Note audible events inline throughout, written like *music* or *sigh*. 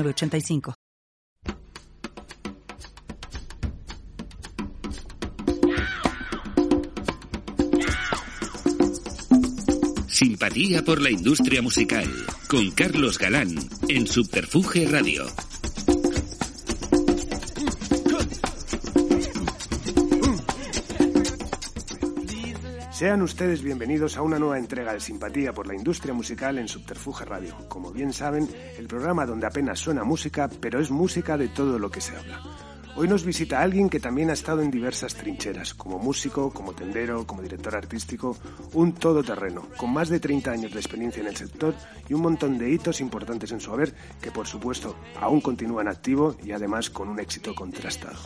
85 Simpatía por la industria musical con Carlos Galán en Subterfuge Radio. Sean ustedes bienvenidos a una nueva entrega de Simpatía por la Industria Musical en Subterfuge Radio. Como bien saben, el programa donde apenas suena música, pero es música de todo lo que se habla. Hoy nos visita alguien que también ha estado en diversas trincheras, como músico, como tendero, como director artístico, un todoterreno, con más de 30 años de experiencia en el sector y un montón de hitos importantes en su haber que por supuesto aún continúan activo y además con un éxito contrastado.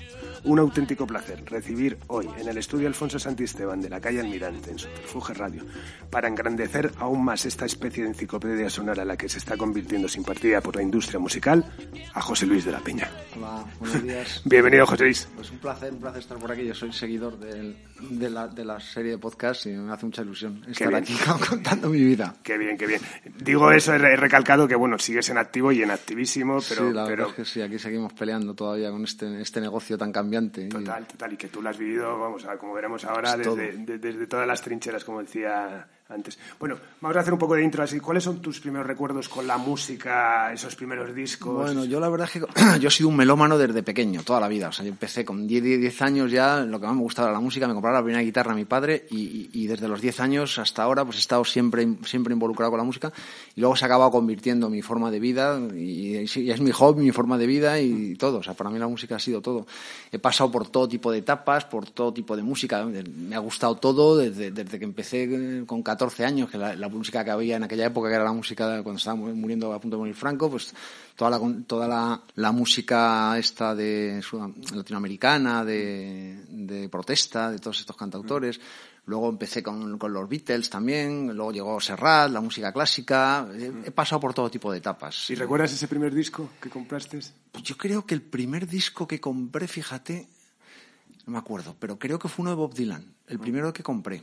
Un auténtico placer recibir hoy en el estudio Alfonso Santisteban de la calle Almirante, en Subterfuge Radio, para engrandecer aún más esta especie de enciclopedia sonora a la que se está convirtiendo sin partida por la industria musical, a José Luis de la Peña. Hola, buenos días. *laughs* Bienvenido, José Luis. Pues un placer, un placer estar por aquí. Yo soy seguidor del- de, la, de la serie de podcast y me hace mucha ilusión estar aquí *laughs* contando mi vida. Qué bien, qué bien. Digo eso, he he recalcado que, bueno, sigues en activo y en activísimo, pero... sí, la pero verdad es que sí, aquí seguimos peleando todavía con este, este negocio tan cambiante. Y- Total, total, y que tú lo has vivido, vamos, a, como veremos ahora, Pues todo. desde, de- desde todas las trincheras, como decía antes. Bueno, vamos a hacer un poco de intro. ¿Cuáles son tus primeros recuerdos con la música, esos primeros discos? Bueno, yo la verdad es que *clears throat* yo he sido un melómano desde pequeño, toda la vida. O sea, yo empecé con 10, 10 años ya, lo que más me gustaba era la música, me compraba la primera guitarra a mi padre y, desde los 10 años hasta ahora pues he estado siempre, siempre involucrado con la música y luego se ha acabado convirtiendo en mi forma de vida y, es mi hobby, mi forma de vida y todo. O sea, para mí la música ha sido todo. He pasado por todo tipo de etapas, por todo tipo de música. Me ha gustado todo desde, desde que empecé con 14 años, que la, la música que había en aquella época, que era la música de cuando estaba muriendo a punto de morir Franco, pues toda la, toda la, la música esta de latinoamericana, de, de protesta, de todos estos cantautores. Luego empecé con, con los Beatles también, luego llegó Serrat, la música clásica. He, he pasado por todo tipo de etapas. ¿Y recuerdas ese primer disco que compraste? Pues yo creo que el primer disco que compré, fíjate, no me acuerdo, pero creo que fue uno de Bob Dylan, el primero que compré.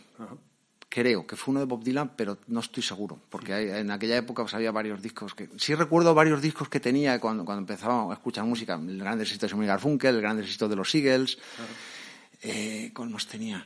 Creo que fue uno de Bob Dylan, pero no estoy seguro, porque hay- en aquella época pues, había varios discos que... Sí recuerdo varios discos que tenía cuando, cuando empezaba a escuchar música, el gran éxito de Simon Garfunkel, el gran éxito de los Eagles, eh, ¿cuál más tenía?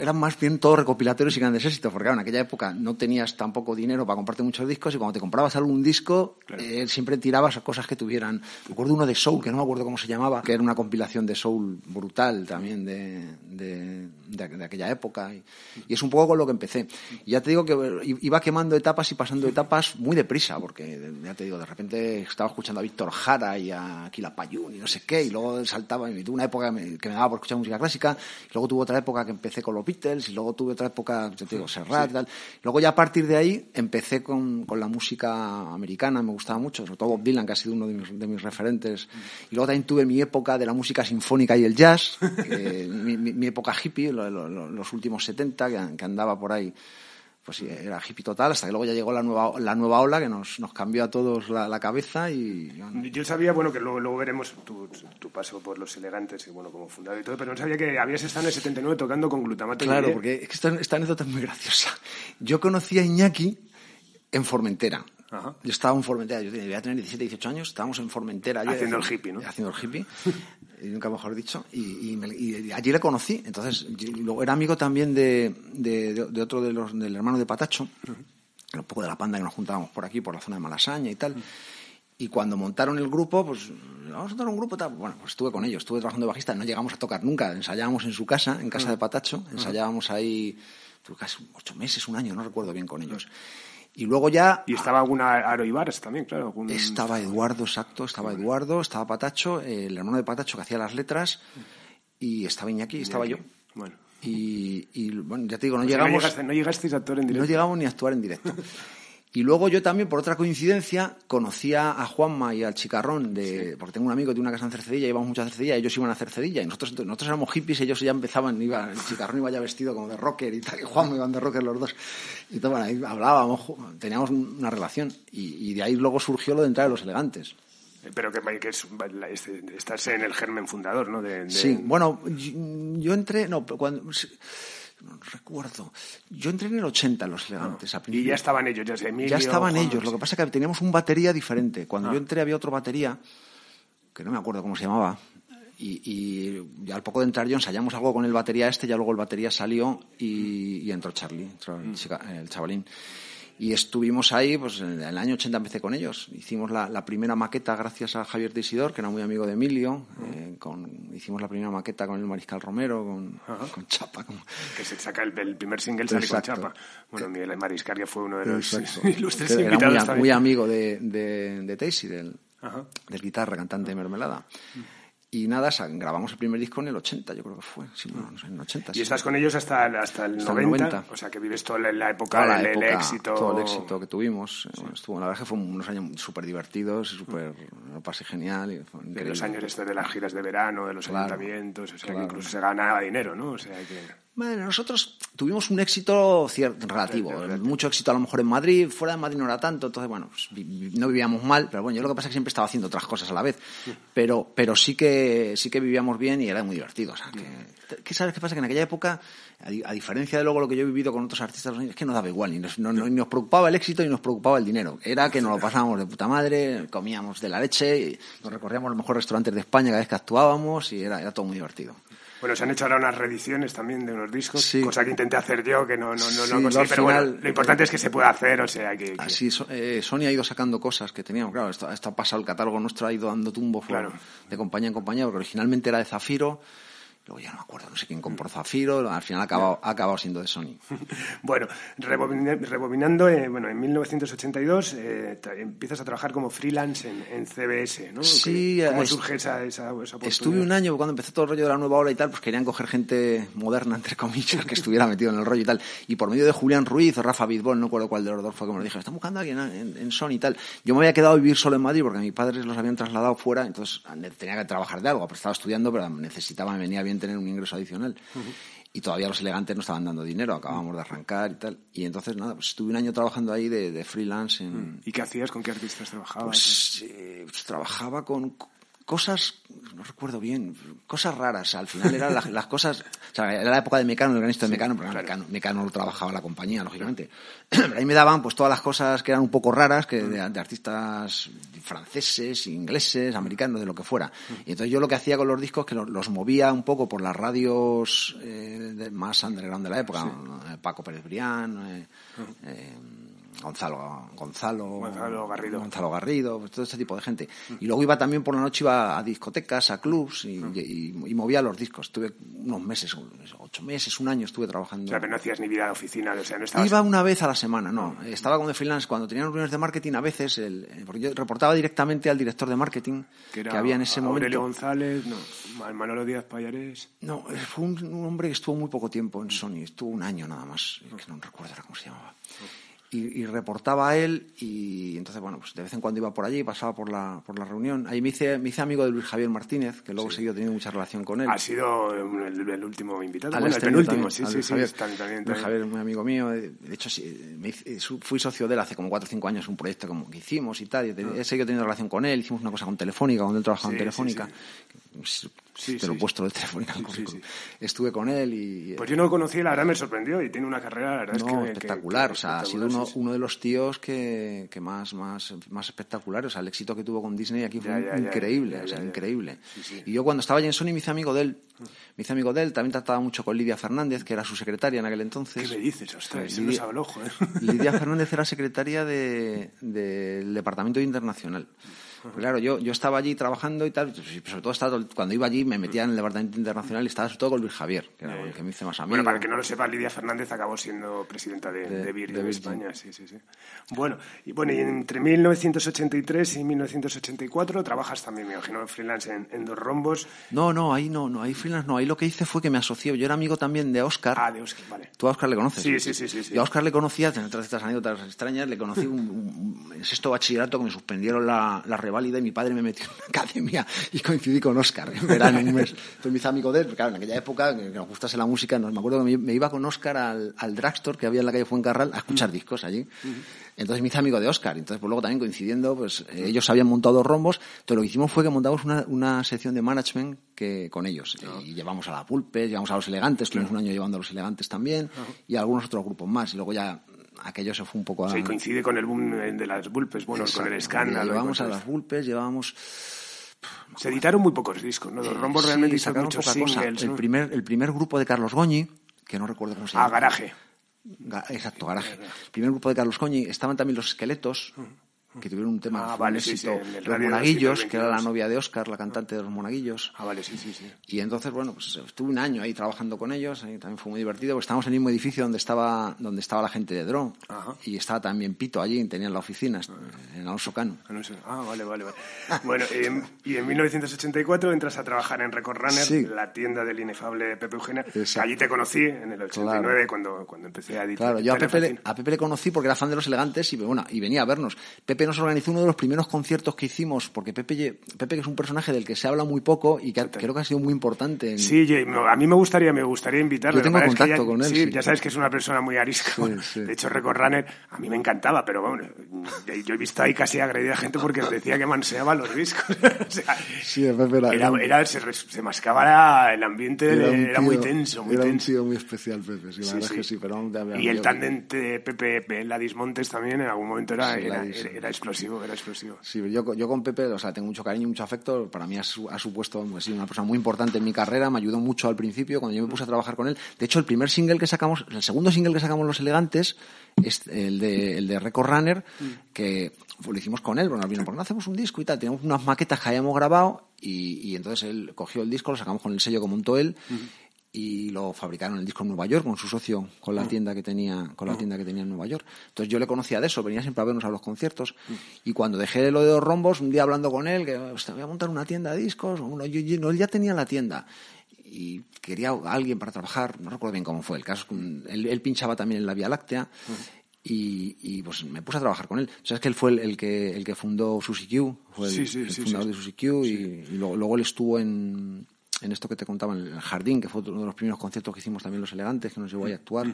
Eran más bien todos recopilatorios y grandes éxitos, porque claro, en aquella época no tenías tampoco dinero para comprarte muchos discos y cuando te comprabas algún disco eh, siempre tirabas a cosas que tuvieran. Recuerdo uno de Soul, que no me acuerdo cómo se llamaba, que era una compilación de Soul brutal también de, de, de- de aquella época. Y, y es un poco con lo que empecé. Y ya te digo que eh, iba quemando etapas y pasando etapas muy deprisa, porque ya te digo, de repente estaba escuchando a Víctor Jara y a Aquila Payún y no sé qué, y luego saltaba, y tuve una época que me, que me daba por escuchar música clásica, y luego tuve otra época que empecé con los Beatles, y luego tuve otra época, ya te digo, Serrat y tal. Luego ya a partir de ahí empecé con, con la música americana, me gustaba mucho, sobre todo Bob Dylan, que ha sido uno de mis, de mis referentes. Y luego también tuve mi época de la música sinfónica y el jazz, que- *laughs* mi, mi- mi época hippie, lo- lo- los últimos 70, que, que andaba por ahí pues sí, era hippie total, hasta que luego ya llegó la nueva, la nueva ola que nos, nos cambió a todos la, la cabeza y bueno, Yo sabía, bueno, que luego, luego veremos tu, tu paso por Los Elegantes y, bueno, como fundador y todo, pero no sabía que habías estado en el 79 tocando con glutamato. Claro, y porque es que esta, esta anécdota es muy graciosa. Yo conocí a Iñaki en Formentera. Ajá. Yo estaba en Formentera, yo debía tener 17, 18 años, estábamos en Formentera. Haciendo el hippie, ¿no? Haciendo el hippie, y nunca mejor dicho. Y, y me- y allí le conocí. Entonces, yo- era amigo también de, de, de- otro de los, del hermano de Patacho, un poco de la panda que nos juntábamos por aquí, por la zona de Malasaña y tal. Y cuando montaron el grupo, pues vamos a montar un grupo tal. Bueno, pues estuve con ellos, estuve trabajando de bajista, no llegamos a tocar nunca, ensayábamos en su casa, en casa de Patacho, ensayábamos ahí, tuve casi ocho meses, un año, no recuerdo bien con ellos. Y luego ya Y estaba alguna Aro Ibares también, claro. algún- estaba Eduardo, exacto, estaba Eduardo, estaba Patacho, el hermano de Patacho que hacía las letras, y estaba Iñaki, y estaba yo. Bueno. Y, y, bueno, ya te digo, no sea, llegamos. No, llegaste, no llegasteis a actuar en No directo. llegamos ni a actuar en directo. *laughs* Y luego yo también, por otra coincidencia, conocía a Juanma y al Chicarrón, de, porque tengo un amigo que tiene una casa en Cercedilla, íbamos mucho a Cercedilla, ellos iban a Cercedilla, y nosotros, nosotros éramos hippies, ellos ya empezaban, iba, el Chicarrón iba ya vestido como de rocker y tal, y Juanma iban de rocker los dos. Y todo, bueno, ahí hablábamos, teníamos una relación, y, de ahí luego surgió lo de entrar a los elegantes. Pero que, que es, estás en el germen fundador, ¿no? Sí, bueno, yo, entré, no, cuando no recuerdo. Yo entré en el 80 en los elegantes. y ya estaban ellos, ya sé, Ya estaban ellos. Lo que pasa es que teníamos un batería diferente. Cuando yo ah. entré había otro batería, que no me acuerdo cómo se llamaba. Y, ya al poco de entrar yo ensayamos algo con el batería este, ya luego el batería salió y, entró Charlie, mm. el chavalín. Y estuvimos ahí, pues en el año 80 empecé con ellos. Hicimos la, primera maqueta gracias a Javier Isidor, que era muy amigo de Emilio. Eh, con, hicimos la primera maqueta con el Mariscal Romero, con, con Chapa. Que se saca el, primer single, sale con Chapa. Bueno, el Mariscal ya fue uno de los *laughs* ilustres invitados. Era muy, muy, amigo de, de, de del, del guitarra, cantante de Mermelada. Y nada, grabamos el primer disco en el 80, yo creo que fue. Sí, no, sé, en el 80. ¿Y estás con ellos hasta, hasta, el, 90? O sea, que vives toda la, época, del éxito. Todo el éxito que tuvimos. Estuvo, la verdad que fueron unos años súper divertidos súper. Lo pasé genial. Y de los años estos de las giras de verano, de los ayuntamientos, o sea, que incluso se ganaba dinero, ¿no? O sea, que. Bueno, nosotros tuvimos un éxito relativo, mucho éxito a lo mejor en Madrid, fuera de Madrid no era tanto, entonces bueno, pues, no vivíamos mal, pero bueno, yo lo que pasa es que siempre estaba haciendo otras cosas a la vez, pero, pero sí que sí que vivíamos bien y era muy divertido. O sea, que, ¿qué sabes qué pasa? Que en aquella época, a, diferencia de luego lo que yo he vivido con otros artistas, es que nos daba igual, ni nos, nos preocupaba el éxito y nos preocupaba el dinero. Era que nos lo pasábamos de puta madre, comíamos de la leche, y nos recorríamos los mejores restaurantes de España cada vez que actuábamos y era, era todo muy divertido. Bueno, se han hecho ahora unas reediciones también de unos discos, cosa que intenté hacer yo, que no, no, no, conseguí, pero bueno, lo importante es que se pueda hacer, o sea, que... Así, eh, Sony ha ido sacando cosas que teníamos, claro, esto, ha pasado, el catálogo nuestro ha ido dando tumbo claro. de compañía en compañía, porque originalmente era de Zafiro, Luego ya no me acuerdo, no sé quién compró Zafiro, al final ha acabado, ha acabado siendo de Sony. *laughs* bueno, rebobinando, eh, bueno, en 1982 eh, empiezas a trabajar como freelance en, CBS, ¿no? Sí. ¿Cómo surge esa, esa, Estuve un año, cuando empezó todo el rollo de la nueva ola y tal, pues querían coger gente moderna, entre comillas, que estuviera metido en el rollo y tal. Y por medio de Julián Ruiz o Rafa Bizbol, no recuerdo cuál de los dos fue que me lo dije, están buscando a alguien en, Sony y tal. Yo me había quedado a vivir solo en Madrid porque mis padres los habían trasladado fuera, entonces tenía que trabajar de algo, pero estaba estudiando, pero necesitaba, me venía bien tener un ingreso adicional. Y todavía los elegantes no estaban dando dinero, acabábamos de arrancar y tal. Y entonces, nada, pues estuve un año trabajando ahí de, freelance. En... ¿Y qué hacías? ¿Con qué artistas trabajabas? Pues, eh, pues trabajaba con cosas, no recuerdo bien, cosas raras. Al final eran las, cosas, o sea, era la época de Mecano, el organista de Mecano, pero Mecano, Mecano, lo trabajaba la compañía, lógicamente. Pero ahí me daban pues todas las cosas que eran un poco raras, que de, artistas franceses, ingleses, americanos, de lo que fuera. Y entonces yo lo que hacía con los discos que los, movía un poco por las radios eh, más underground de la época, eh, Paco Pérez Brián, eh, Gonzalo, Gonzalo, Gonzalo Garrido, Gonzalo Garrido pues todo este tipo de gente. Y luego iba también por la noche iba a discotecas, a clubs y, movía los discos. Estuve unos meses, ocho meses, un año estuve trabajando. O sea, pero no hacías ni vida de oficina, o sea, no estabas... Iba una vez a la semana, no. Estaba como de freelance. Cuando teníamos reuniones de marketing, a veces, el, porque yo reportaba directamente al director de marketing que, había en ese Aurelio González, no, Manolo Díaz Payares. No, fue un, hombre que estuvo muy poco tiempo en Sony, estuvo un año nada más, que no recuerdo cómo se llamaba y, reportaba a él y entonces, bueno, pues de vez en cuando iba por allí, pasaba por la, por la reunión. Ahí me hice, me hice amigo de Luis Javier Martínez, que luego he seguido teniendo mucha relación con él. Ha sido el, último invitado, bueno, el penúltimo, sí, sí, sí, también, Luis Javier es muy amigo mío, de hecho me fui socio de él hace como 4 o 5 años, un proyecto como que hicimos y tal, y ah. he seguido teniendo relación con él, hicimos una cosa con Telefónica, cuando él trabajaba en Telefónica, Sí, te lo he puesto de teléfono. Estuve con él y... Pues yo no lo conocí, la verdad me sorprendió y tiene una carrera, la verdad es que, espectacular. o sea, ha sido uno, uno, de los tíos que, que más, más, más espectacular. O sea, el éxito que tuvo con Disney aquí fue increíble, o sea, increíble. Y yo cuando estaba allí en Sony me hice amigo de él. Me hice amigo de él, también trataba mucho con Lidia Fernández, que era su secretaria en aquel entonces. ¿Qué me dices? Ostras, Lidia, se ¿eh? Lidia *laughs* Fernández era secretaria del de, Departamento Internacional. Claro, yo, yo estaba allí trabajando y tal, sobre todo estaba, cuando iba allí me metía en el departamento internacional y estaba sobre todo con Luis Javier, que era el que me hice más amigo. Bueno, para que no lo sepa, Lidia Fernández acabó siendo presidenta de, de, de España. Sí, sí, sí. Bueno, y bueno, y entre 1983 y 1984 trabajas también, me imagino, freelance en, en, Dos Rombos. No, no, ahí no, no, ahí freelance no. Ahí lo que hice fue que me asocié. Yo era amigo también de Oscar. Ah, de Oscar, vale. ¿Tú a Oscar le conoces? Sí, sí, sí. sí, sí. Yo a Oscar le conocía, entre estas anécdotas extrañas, le conocí un, sexto bachillerato que me suspendieron la, la reválida y mi padre me metió en la academia y coincidí con Oscar en verano, un mes. Entonces me hice amigo de él, claro, en aquella época, que nos gustase la música, no, me acuerdo que me, iba con Oscar al, al drugstore que había en la calle Fuencarral a escuchar discos allí. Entonces me hice amigo de Oscar. Entonces, pues luego también coincidiendo, pues eh, ellos habían montado rombos. Entonces lo que hicimos fue que montamos una, una sección de management que con ellos. Y llevamos a la Pulpes, llevamos a los elegantes, tuvimos un año llevando a los elegantes también, y a algunos otros grupos más. Y luego ya aquello se fue un poco a... Sí, coincide con el boom de las Bulpes, bueno, con el escándalo. Llevamos a las Bulpes, llevábamos... Se editaron muy pocos discos, ¿no? Los rombos realmente sacaron muchos poca cosa. El, primer, el primer grupo de Carlos Goñi, que no recuerdo cómo se llama. Ah, Garaje. Ga- Exacto, Garaje. El primer grupo de Carlos Goñi. Estaban también los esqueletos, que tuvieron un tema Ah, un vale, sí, éxito. sí, el los Monaguillos, 222. que era la novia de Oscar, la cantante de los Monaguillos. Ah, vale, sí, sí, sí. Y entonces, bueno, pues estuve un año ahí trabajando con ellos, y también fue muy divertido, porque estábamos en el mismo edificio donde estaba, donde estaba la gente de Drone, Ajá. y estaba también Pito allí, tenían la oficina, en Alonso Cano. Ah. Ah, vale, vale, vale. Bueno, em, y en 1984 entras a trabajar en Record Runner, Sí. la tienda del inefable Pepe Eugenia. Allí te conocí en el 89 Claro. cuando, cuando empecé a editar. Claro, yo a Pepe, le, a Pepe le conocí porque era fan de los elegantes y, bueno, y venía a vernos. Pepe nos organizó uno de los primeros conciertos que hicimos, porque Pepe, Pepe que es un personaje del que se habla muy poco y que ha- creo que ha sido muy importante. En, Sí, yo- a mí me gustaría, me gustaría invitarle. Yo tengo es que contacto ya- con él, Sí, sí. ya sabes que es una persona muy arisca. Sí. De hecho, Record Runner a mí me encantaba, pero bueno, yo he visto ahí casi agredida gente porque decía que manseaba los discos. *laughs* O sea, Sí, Pepe era- era, era- se, mascaba el ambiente, era, un muy tío- tenso, muy era un tenso. tío muy especial, Pepe, sí, la Sí, verdad sí. es que sí, pero vamos, ya- Y el tándem de Pepe Ladis Montes también en algún momento era, Explosivo, era explosivo. Sí, yo, yo con Pepe, o sea, tengo mucho cariño y mucho afecto. Para mí ha, ha supuesto pues, sí, una persona muy importante en mi carrera. Me ayudó mucho al principio cuando yo me puse a trabajar con él. De hecho, el primer single que sacamos, el segundo single que sacamos Los Elegantes, es el de, el de Record Runner, que lo hicimos con él. Bueno, vino, ¿por qué no hacemos un disco y tal? Teníamos unas maquetas que habíamos grabado y, y entonces él cogió el disco, lo sacamos con el sello que montó él. Y lo fabricaron el disco en Nueva York con su socio, con la tienda que tenía, con la tienda que tenía en Nueva York. Entonces yo le conocía de eso, venía siempre a vernos a los conciertos. Y cuando dejé lo de los rombos, un día hablando con él, que "Hostia, voy a montar una tienda de discos, bueno, yo, yo- él ya tenía la tienda. Y quería a alguien para trabajar, no recuerdo bien cómo fue el caso, él, él pinchaba también en la Vía Láctea. Y, y, pues me puse a trabajar con él. O sea, es que él fue el, el que, el que fundó Susi Q, fue el, Sí, sí, el sí, fundador de Susi Q y, y luego, luego él estuvo en, en esto que te contaba, en el Jardín, que fue uno de los primeros conciertos que hicimos también Los Elegantes, que nos llevó ahí a actuar.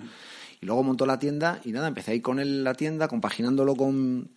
Y luego montó la tienda y nada, empecé ahí con él la tienda, compaginándolo con,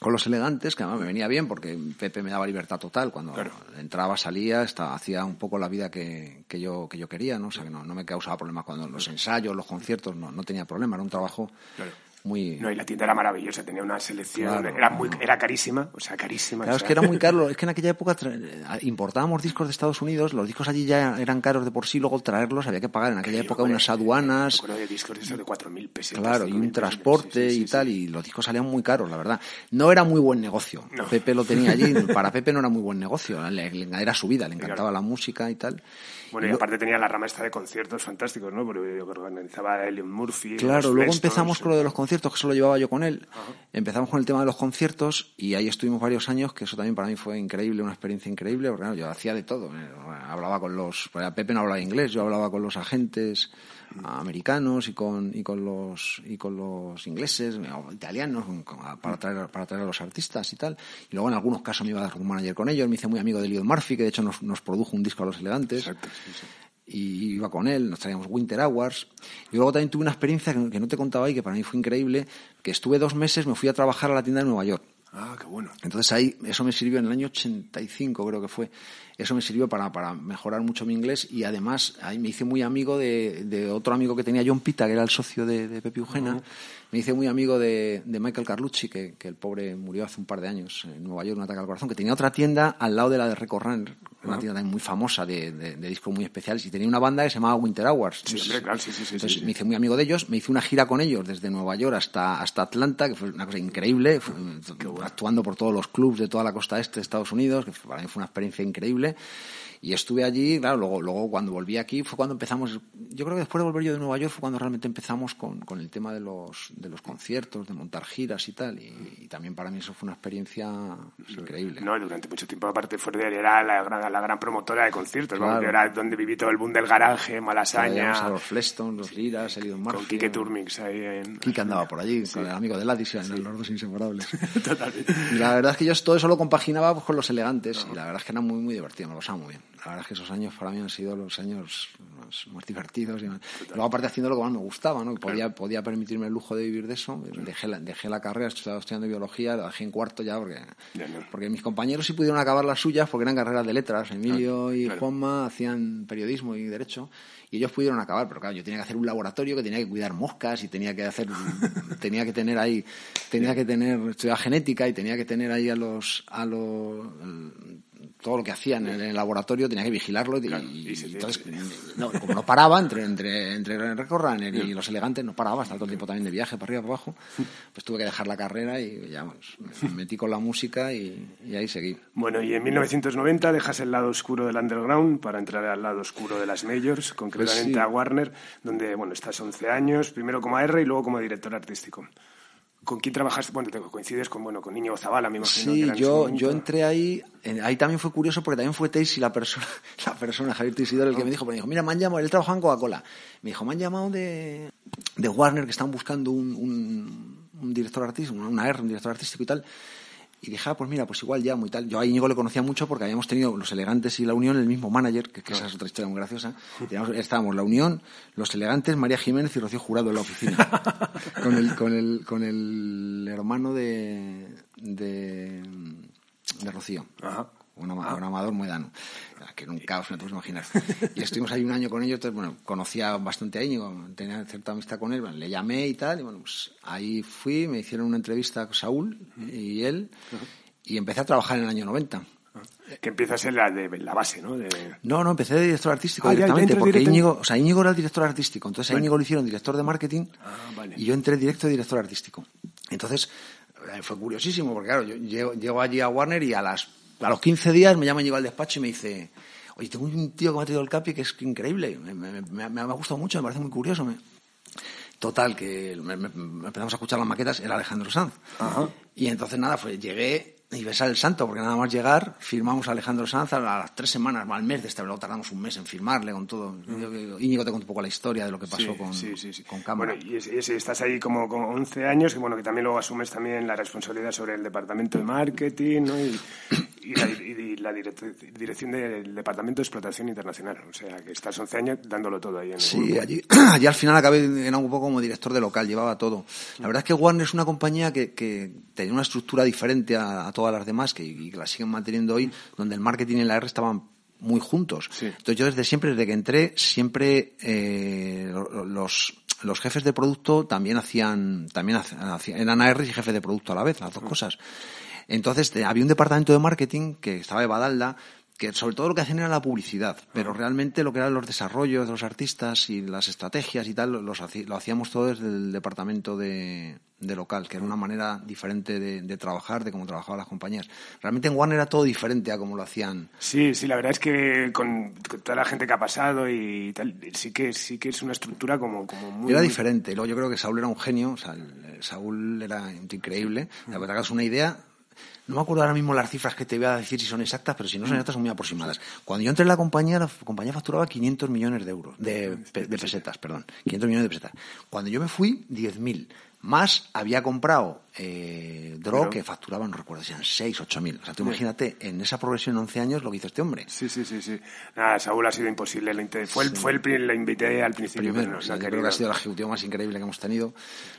con los elegantes, que además me venía bien porque Pepe me daba libertad total. Cuando Claro. entraba, salía, estaba, hacía un poco la vida que, que, yo, que yo quería, ¿no? O sea, que no, no me causaba problemas cuando los ensayos, los conciertos, no, no tenía problema. Era un trabajo Claro. Muy... No, y la tienda era maravillosa, tenía una selección, Claro. era, muy, era carísima, o sea, carísima. Claro, o es sea. que era muy caro. *laughs* Es que en aquella época eh, importábamos discos de Estados Unidos, los discos allí ya eran caros de por sí, luego traerlos había que pagar en aquella época unas aduanas. Me acuerdo de discos de esos de 4.000 pesetas. Claro, y 5.000 un transporte sí, sí, y tal, y los discos salían muy caros, la verdad. No era muy buen negocio. No. Pepe lo tenía allí, *laughs* para Pepe no era muy buen negocio, era su vida, le encantaba Claro. la música y tal. Bueno, y, Y lo- aparte tenía la rama esta de conciertos fantásticos, ¿no? Porque organizaba Ellen Murphy. Claro, luego empezamos con lo de los conciertos, que eso lo llevaba yo con él. Empezamos con el tema de los conciertos y ahí estuvimos varios años, que eso también para mí fue increíble, una experiencia increíble, porque claro, yo hacía de todo. eh, Hablaba con los... Pepe no hablaba inglés, yo hablaba con los agentes americanos y con, y con los y con los ingleses, italianos, para traer, para traer a los artistas y tal. Y luego en algunos casos me iba a dar un manager con ellos, me hice muy amigo de Leo Murphy, que de hecho nos, nos produjo un disco a los elegantes Exacto, sí, sí. Y iba con él, nos traíamos Winter Hours. Y luego también tuve una experiencia que, no te contaba ahí, que para mí fue increíble, que estuve dos meses, me fui a trabajar a la tienda de Nueva York. Ah, qué bueno. Entonces ahí, eso me sirvió en el año 85, creo que fue. Eso me sirvió para, para mejorar mucho mi inglés y además ahí me hice muy amigo de, de otro amigo que tenía John Pita, que era el socio de, de Pepe Eugena. Me hice muy amigo de, de Michael Carlucci, que, que el pobre murió hace un par de años en Nueva York, un ataque al corazón, que tenía otra tienda al lado de la de Record Runner, una tienda también muy famosa de, de, discos muy especiales, y tenía una banda que se llamaba Winter Hours. Sí, claro, sí, sí, sí. Entonces me hice muy amigo de ellos, me hice una gira con ellos desde Nueva York hasta, hasta Atlanta, que fue una cosa increíble, actuando por todos los clubs de toda la costa este de Estados Unidos, que para mí fue una experiencia increíble. Y estuve allí, claro, luego, luego cuando volví aquí fue cuando empezamos, yo creo que después de volver yo de Nueva York fue cuando realmente empezamos con, con el tema de los, de los conciertos, de montar giras y tal, y, también para mí eso fue una experiencia increíble. No, durante mucho tiempo aparte fue era la gran, la gran promotora de conciertos, era donde viví todo el boom del garaje, Malasaña. A los Fleston, los Liras, el Murphy. Con Kike Turmix ahí en... Kike andaba por allí, con el amigo de Ladis, en los dos inseparables. *laughs* Totalmente. Y la verdad es que yo todo eso lo compaginaba pues, con los elegantes, y la verdad es que era muy, muy divertido, me lo pasaba muy bien la verdad es que esos años para mí han sido los años más, divertidos. Y luego, aparte, haciendo lo que más me gustaba, ¿no? Podía, podía permitirme el lujo de vivir de eso. Dejé la, dejé la carrera, estaba estudiando biología, la dejé en cuarto ya, porque, porque mis compañeros sí pudieron acabar las suyas porque eran carreras de letras. Emilio y Juanma hacían periodismo y derecho y ellos pudieron acabar, pero claro, yo tenía que hacer un laboratorio que tenía que cuidar moscas y tenía que hacer, *laughs* tenía que tener ahí, tenía que tener, estudiar genética y tenía que tener ahí a los, a los, todo lo que hacían en el laboratorio tenía que vigilarlo y, entonces *laughs* como no paraba entre entre entre Runner y los elegantes no paraba hasta todo el tiempo también de viaje para arriba para abajo *laughs* pues tuve que dejar la carrera y ya pues, me metí con la música y, ahí seguí. Bueno y en 1990 dejas el lado oscuro del underground para entrar al lado oscuro de las majors concretamente pues a Warner donde bueno estás 11 años primero como AR y luego como director artístico ¿Con quién trabajaste? Bueno, te coincides con, bueno, con Íñigo Zavala, me imagino. Sí, yo, yo entré ahí, ahí también fue curioso porque también fue Teixi la persona, *laughs* la persona, Javier Teisidor, el que me dijo, me dijo, mira, me han llamado, él trabajaba en Coca-Cola, me dijo, me han llamado de, de Warner que están buscando un, un, un director artístico, una R, un director artístico y tal, y dije, ah, pues mira, pues igual ya, muy tal. Yo a Íñigo le conocía mucho porque habíamos tenido los elegantes y la Unión, el mismo manager, que, esa es otra historia muy graciosa. estábamos la Unión, los elegantes, María Jiménez y Rocío Jurado en la oficina. *laughs* con, el, con, el, con el hermano de, de, de Rocío. Ajá un, amador muy dano, que era un caos, no te puedes imaginar. *laughs* Y estuvimos ahí un año con ellos, entonces, bueno, conocía bastante a Íñigo, tenía cierta amistad con él, le llamé y tal, y bueno, pues ahí fui, me hicieron una entrevista con Saúl y él, y empecé a trabajar en el año 90. Que empieza a ser la, de, la base, ¿no? No, no, empecé de director artístico ah, directamente, porque Íñigo, o sea, Íñigo era el director artístico, entonces a Íñigo lo hicieron director de marketing ah, y yo entré directo de director artístico. Entonces, eh, fue curiosísimo, porque claro, yo llego, llego allí a Warner y a las a los 15 días me llama Íñigo al despacho y me dice, oye, tengo un tío que me ha traído el capi que es increíble, me, ha gustado mucho, me parece muy curioso. Total, que empezamos a escuchar las maquetas, era Alejandro Sanz. Y entonces nada, fue, llegué y besar el santo, porque nada más llegar, firmamos a Alejandro Sanz a las tres semanas, al mes de este, luego tardamos un mes en firmarle con todo. Íñigo te cuento un poco la historia de lo que pasó con, con cámara. Bueno, y, estás ahí como con 11 años, y bueno, que también luego asumes también la responsabilidad sobre el departamento de marketing, ¿no? Y, la, dirección del departamento de explotación internacional. O sea, que estás 11 años dándolo todo ahí en el Sí, allí, *clears throat* allí, al final acabé era un poco como director de local, llevaba todo. La verdad es que Warner es una compañía que, que tenía una estructura diferente a, a todas las demás que, y que las siguen manteniendo hoy, donde el marketing y la R estaban muy juntos. Entonces yo desde siempre, desde que entré, siempre eh, los, los jefes de producto también hacían, también hacían, eran AR y jefes de producto a la vez, las dos cosas. Entonces había un departamento de marketing que estaba de Badalda, que sobre todo lo que hacían era la publicidad, pero realmente lo que eran los desarrollos de los artistas y las estrategias y tal, los, lo hacíamos todo desde el departamento de, local, que era una manera diferente de, trabajar, de cómo trabajaban las compañías. Realmente en Warner era todo diferente a cómo lo hacían. Sí, sí, la verdad es que con, toda la gente que ha pasado y tal, sí que, sí que es una estructura como, como muy... Era diferente. Luego yo creo que Saúl era un genio, o sea, Saúl era increíble. La verdad que es una idea, no me acuerdo ahora mismo las cifras que te voy a decir si son exactas, pero si no son exactas son muy aproximadas. Cuando yo entré en la compañía, la compañía facturaba 500 millones de euros, de, de pesetas, perdón, 500 millones de pesetas. Cuando yo me fui, 10.000. Más había comprado eh, Dro, que facturaba, no recuerdo si eran 6, 8 mil. O sea, tú imagínate, en esa progresión en 11 años, lo que hizo este hombre. Sí, sí, sí. sí. Nada, Saúl ha sido imposible. Fue, el, fue el, le invité al principio. Primero, pero creo que ha sido el ejecutivo más increíble que hemos tenido.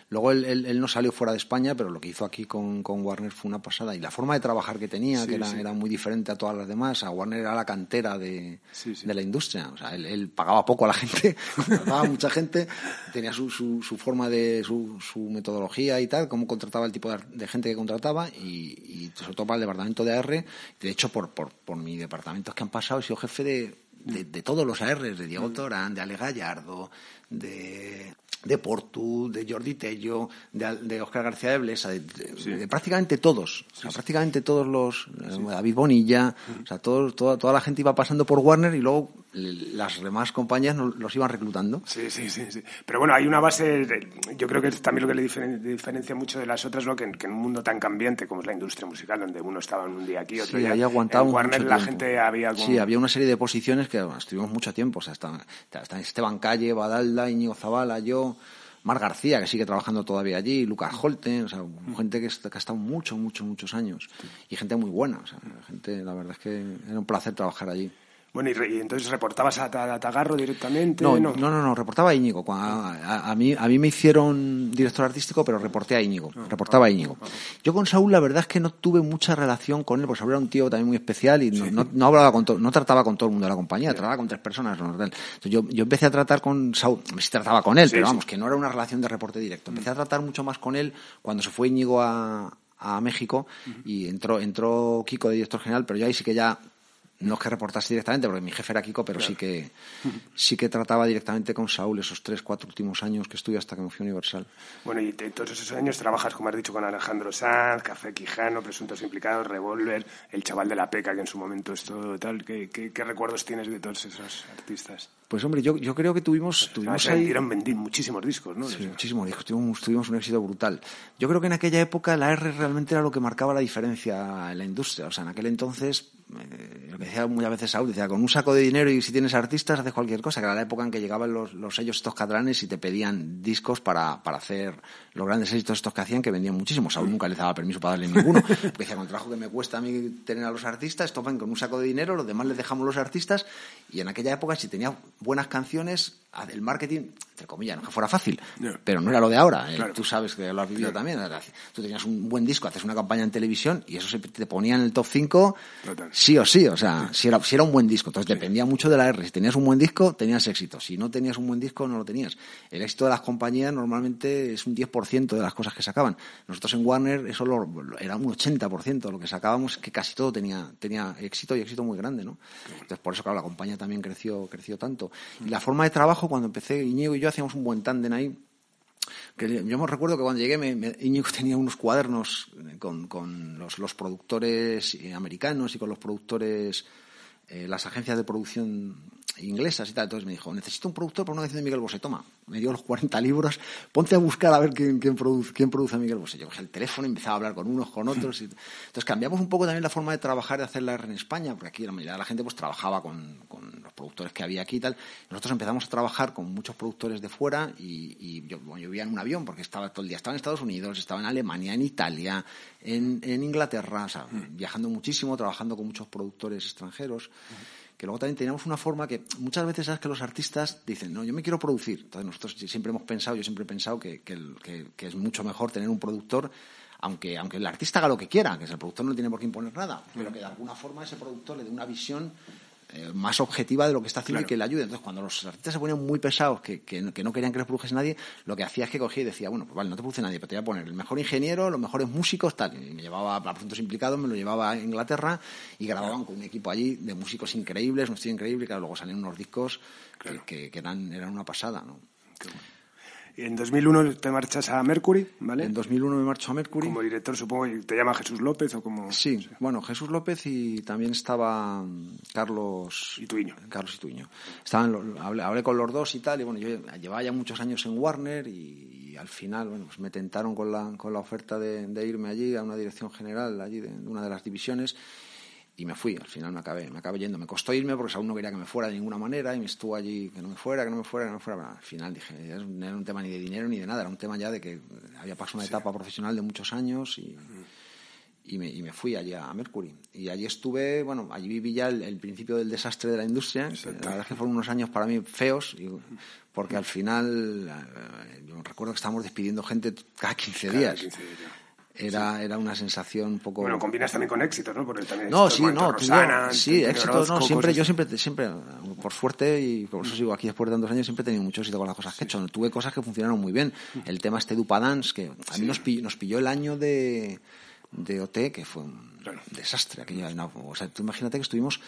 Luego él, él, no salió fuera de España, pero lo que hizo aquí con, con Warner fue una pasada. Y la forma de trabajar que tenía, que era, era, muy diferente a todas las demás. A Warner era la cantera de, de la industria. O sea, él, él, pagaba poco a la gente, *laughs* pagaba mucha gente, tenía su, su, su forma de, su, su metodología y tal, cómo contrataba el tipo de, gente que contrataba y, sobre todo para el departamento de AR. De hecho, por, por, por mi departamento que han pasado, he sido jefe de, de, todos los ARs, de Diego Torán, de Ale Gallardo, de, de Portu, de Jordi Tello, de, de Oscar García de Blesa, de, prácticamente todos, o sea, prácticamente todos los, eh, David Bonilla, o sea, todo, toda, toda la gente iba pasando por Warner y luego las demás compañías los iban reclutando. Sí, sí, sí, sí. Pero bueno, hay una base, yo creo que es también lo que le diferencia mucho de las otras, ¿no? que, en un mundo tan cambiante como es la industria musical, donde uno estaba un día aquí, otro sí, día aguantado en Warner la gente había... Sí, había una serie de posiciones que estuvimos mucho tiempo, o sea, hasta, hasta Esteban Calle, Badalda, Íñigo Zavala, yo... Mar García, que sigue trabajando todavía allí, Lucas Holten, o sea, gente que, ha estado muchos, muchos, muchos años. Y gente muy buena, o sea, gente, la verdad es que era un placer trabajar allí. Bueno, y, entonces reportabas a, Tagarro directamente. No, no, no, no, reportaba a Íñigo. A, mí, a mí me hicieron director artístico, pero reporté a Íñigo. Ah, reportaba a Íñigo. Yo con Saúl, la verdad es que no tuve mucha relación con él, porque Saúl era un tío también muy especial y no, no, hablaba con no trataba con todo el mundo de la compañía, trataba con tres personas. Entonces yo, yo empecé a tratar con Saúl, sí trataba con él, pero vamos, que no era una relación de reporte directo. Empecé a tratar mucho más con él cuando se fue Íñigo a, a México y entró, entró Kiko de director general, pero yo ahí sí que ya no es que reportase directamente, porque mi jefe era Kiko, pero sí que *laughs* sí que trataba directamente con Saúl esos tres, cuatro últimos años que estuve hasta que me fui a Universal. Bueno, y todos esos años trabajas, como has dicho, con Alejandro Sanz, Café Quijano, Presuntos Implicados, Revolver, El Chaval de la Peca, que en su momento es todo tal. ¿Qué, qué, recuerdos tienes de todos esos artistas? Pues hombre, yo, yo creo que tuvimos... tuvimos ahí... Dieron vendir muchísimos discos, ¿no? Sí, muchísimos discos. Tuvimos, tuvimos un éxito brutal. Yo creo que en aquella época la R realmente era lo que marcaba la diferencia en la industria. O sea, en aquel entonces eh, lo que decía muchas veces Saúl, decía, con un saco de dinero y si tienes artistas haces cualquier cosa, que era la época en que llegaban los, los sellos estos catalanes y te pedían discos para, para hacer los grandes éxitos estos que hacían, que vendían muchísimo. Saúl nunca les daba permiso para darle ninguno, *laughs* porque decía, con el trabajo que me cuesta a mí tener a los artistas, topan con un saco de dinero, los demás les dejamos los artistas, y en aquella época si tenía buenas canciones, el marketing, entre comillas, no que fuera fácil, pero no era lo de ahora. Eh, tú sabes que lo has vivido también. Tú tenías un buen disco, haces una campaña en televisión y eso se te ponía en el top 5 sí o sí. O sea, si era, si era un buen disco. Entonces dependía mucho de la R. Si tenías un buen disco, tenías éxito. Si no tenías un buen disco, no lo tenías. El éxito de las compañías normalmente es un 10% de las cosas que sacaban. Nosotros en Warner eso era un 80% lo que sacábamos, que casi todo tenía, tenía éxito y éxito muy grande. ¿no? Entonces por eso, claro, la compañía también creció, creció tanto. Y la forma de trabajo cuando empecé, Iñigo y yo hacíamos un buen tándem ahí. Yo me recuerdo que cuando llegué, me, Iñigo *laughs* tenía unos cuadernos con, con los, productores americanos y con los productores, eh, las agencias de producción inglesas y tal. Entonces me dijo, necesito un productor para una canción de Miguel Bosé. Toma, me dio los 40 libros, ponte a buscar a ver quién, quién, produce, quién produce a Miguel Bosé. Yo cogí el teléfono y empezaba a hablar con unos, con otros. Y... *laughs* Entonces cambiamos un poco también la forma de trabajar y hacer la R en España, porque aquí la mayoría de la gente pues trabajaba con, con los productores que había aquí y tal. Nosotros empezamos a trabajar con muchos productores de fuera y, yo, bueno, yo vivía en un avión porque estaba todo el día, estaba en Estados Unidos, estaba en Alemania, en Italia, en, en Inglaterra, o sea, viajando muchísimo, trabajando con muchos productores extranjeros que luego también teníamos una forma que muchas veces sabes que los artistas dicen, no, yo me quiero producir. Entonces nosotros siempre hemos pensado, yo siempre he pensado que, que, es mucho mejor tener un productor aunque, aunque el artista haga lo que quiera, que el productor no tiene por qué imponer nada, pero que de alguna forma ese productor le dé una visión eh, más objetiva de lo que está haciendo y que le ayude. Entonces, cuando los artistas se ponían muy pesados, que, que, no querían que les produjese nadie, lo que hacía es que cogía y decía, bueno, pues vale, no te produce nadie, pero te voy a poner el mejor ingeniero, los mejores músicos, tal. Y me llevaba a puntos implicados, me lo llevaba a Inglaterra y grababan con un equipo allí de músicos increíbles, un estilo increíble, y luego salían unos discos que, eran, eran una pasada, ¿no? En 2001 te marchas a Mercury, ¿vale? En 2001 me marcho a Mercury. Como director, supongo, que ¿te llama Jesús López o como...? Sí, bueno, Jesús López y también estaba Carlos... Ituño. Carlos Ituño. Estaban, hablé, con los dos y tal, y bueno, yo llevaba ya muchos años en Warner y, al final, bueno, pues me tentaron con la, con la oferta de, de, irme allí a una dirección general, allí de una de las divisiones, y me fui, al final me acabé, me acabé yendo. Me costó irme porque aún no quería que me fuera de ninguna manera y me estuvo allí, que no me fuera, que no me fuera, que no me fuera. al final dije, no era un tema ni de dinero ni de nada, era un tema ya de que había pasado una etapa profesional de muchos años y, y, me, y, me, fui allí a Mercury. Y allí estuve, bueno, allí viví ya el, principio del desastre de la industria. La verdad es que fueron unos años para mí feos, porque al final, eh, yo recuerdo que estábamos despidiendo gente cada 15 días. Cada 15 días era, era una sensación un poco... Bueno, combinas también con éxitos, ¿no? Porque también no, sí, no, sí, éxitos, no, siempre, yo siempre, siempre, por suerte, y por eso sigo aquí después de tantos años, siempre he tenido mucho éxito con las cosas que he hecho. Tuve cosas que funcionaron muy bien. El tema este Dupa Dance, que a mí nos, pilló, nos pilló el año de, de OT, que fue un desastre. Aquella, o sea, tú imagínate que estuvimos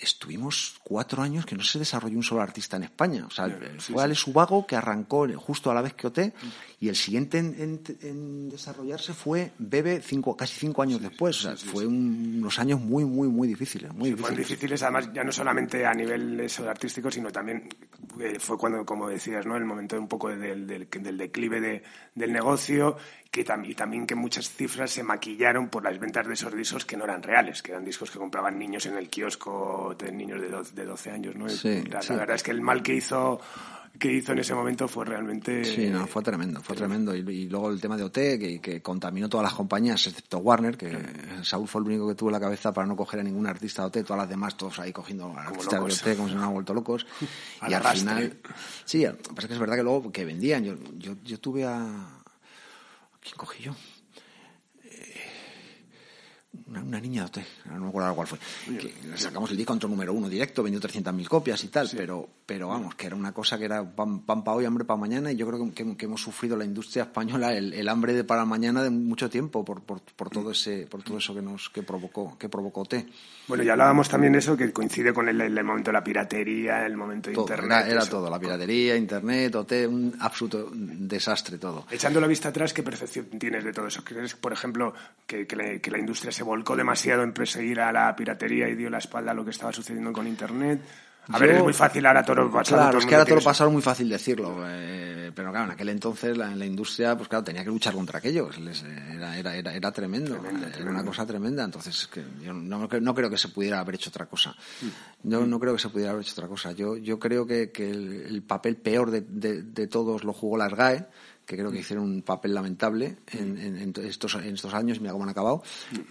estuvimos cuatro años que no se desarrolló un solo artista en España. O sea, fue Alex Ubago que arrancó justo a la vez que OT y el siguiente en, desarrollarse fue Bebe cinco, casi cinco años después. O sea, fue unos años muy, muy, muy difíciles. Muy difíciles. Fueron difíciles, además, ya no solamente a nivel eso, artístico, sino también eh, fue cuando, como decías, ¿no? el momento un poco del, del, del declive de, del negocio que y también que muchas cifras se maquillaron por las ventas de esos discos que no eran reales, que eran discos que compraban niños en el kiosco, de niños de 12, de 12 años. ¿no? la, verdad es que el mal que hizo que hizo en ese momento fue realmente... Sí, no, fue tremendo, fue tremendo. Y, luego el tema de OT, que, que, contaminó todas las compañías, excepto Warner, que Saúl fue el único que tuvo la cabeza para no coger a ningún artista de OT, todas las demás todos ahí cogiendo a artistas de OT como se nos han vuelto locos. *laughs* y al final... Sí, pasa que es verdad que luego que vendían. Yo, yo, yo tuve a ¿Quién cogí yo? una, niña de no me acuerdo cuál fue. Que sacamos el disco otro número uno directo, vendió 300.000 copias y tal, pero, pero vamos, que era una cosa que era pan, para hoy, hambre para mañana, y yo creo que, que, hemos sufrido la industria española el, hambre de para mañana de mucho tiempo por, por, por, todo ese por todo eso que nos que provocó que provocó T. Bueno, ya hablábamos también de eso que coincide con el, el momento de la piratería, el momento de internet. Era, todo, la piratería, internet, OT, un absoluto desastre todo. Echando la vista atrás, ¿qué percepción tienes de todo eso? ¿Crees, por ejemplo, que, que, la, que la industria se volcó demasiado en perseguir a la piratería y dio la espalda a lo que estaba sucediendo con Internet. A ver, es muy fácil ahora todo lo pasado. Claro, es que ahora todo lo pasado es muy fácil decirlo. Eh, pero claro, en aquel entonces la, la, industria, pues claro, tenía que luchar contra aquello. era, era, era, era tremendo. era una cosa tremenda. Entonces, que yo no, no, creo que se pudiera haber hecho otra cosa. Mm. Yo no creo que se pudiera haber hecho otra cosa. Yo, yo creo que, que el, papel peor de, de, de todos lo jugó la SGAE que creo que hicieron un papel lamentable en, estos, en estos años, mira cómo han acabado.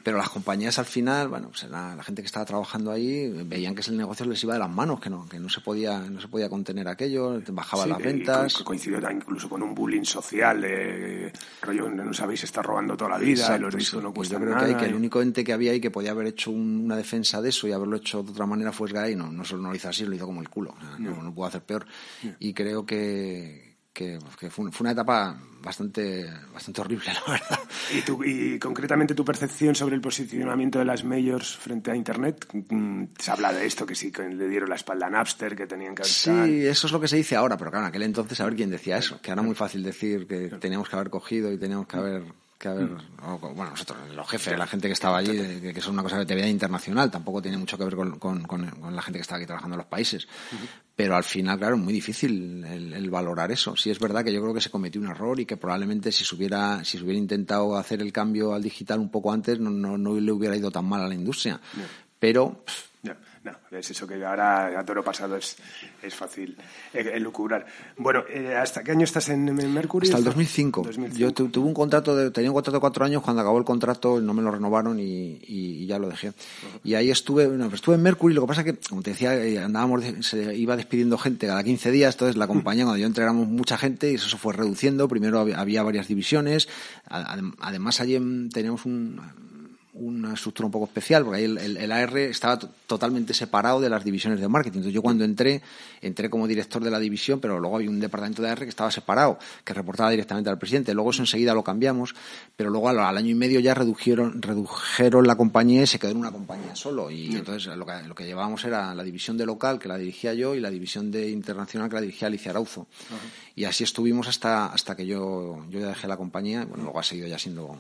Pero las compañías al final, bueno, pues la, gente que estaba trabajando ahí veían que el negocio les iba de las manos, que no, que no se podía, no se podía contener aquello, bajaban las ventas. Que coincidió incluso con un bullying social de rollo, no sabéis, está robando toda la vida, los discos no pues yo creo que, el único ente que había ahí que podía haber hecho una defensa de eso y haberlo hecho de otra manera fue Sky, no, no solo no lo hizo así, lo hizo como el culo, no, no pudo hacer peor. Y creo que que, fue, una etapa bastante, bastante horrible, *laughs* la verdad. ¿Y, ¿Y concretamente tu percepción sobre el posicionamiento de las majors frente a Internet? Mm, se habla de esto, que sí, que le dieron la espalda a Napster, que tenían que... Sí, eso es lo que se dice ahora, pero claro, en aquel entonces a ver quién decía eso, que era muy fácil decir que teníamos que haber cogido y teníamos que haber que haber, bueno, nosotros, los jefes, la gente que estaba allí, que, son una cosa de TV internacional, tampoco tiene mucho que ver con, con, con, la gente que estaba aquí trabajando en los países. Pero al final, claro, es muy difícil el, valorar eso. Sí es verdad que yo creo que se cometió un error y que probablemente si se hubiera, si se hubiera intentado hacer el cambio al digital un poco antes, no, no, no le hubiera ido tan mal a la industria. Pero no, es eso que ahora a toro pasado es, es fácil elucubrar. Bueno, eh, ¿hasta qué año estás en, Mercury? Hasta el 2005. Yo tuve un contrato, de, tenía un contrato de cuatro años, cuando acabó el contrato no me lo renovaron y, ya lo dejé. Y ahí estuve, pues estuve en Mercury, lo que pasa es que, como te decía, eh, andábamos, se iba despidiendo gente cada 15 días, entonces la compañía, cuando yo entré éramos mucha gente y eso se fue reduciendo, primero había, varias divisiones, además allí teníamos un una estructura un poco especial, porque ahí el, AR estaba totalmente separado de las divisiones de marketing. Entonces yo cuando entré, entré como director de la división, pero luego había un departamento de AR que estaba separado, que reportaba directamente al presidente. Luego eso enseguida lo cambiamos, pero luego al, año y medio ya redujeron, redujeron la compañía y se quedó en una compañía solo. Y entonces lo que, lo que llevábamos era la división de local, que la dirigía yo, y la división de internacional, que la dirigía Alicia Arauzo. Y así estuvimos hasta, hasta que yo, yo ya dejé la compañía. Bueno, luego ha seguido ya siendo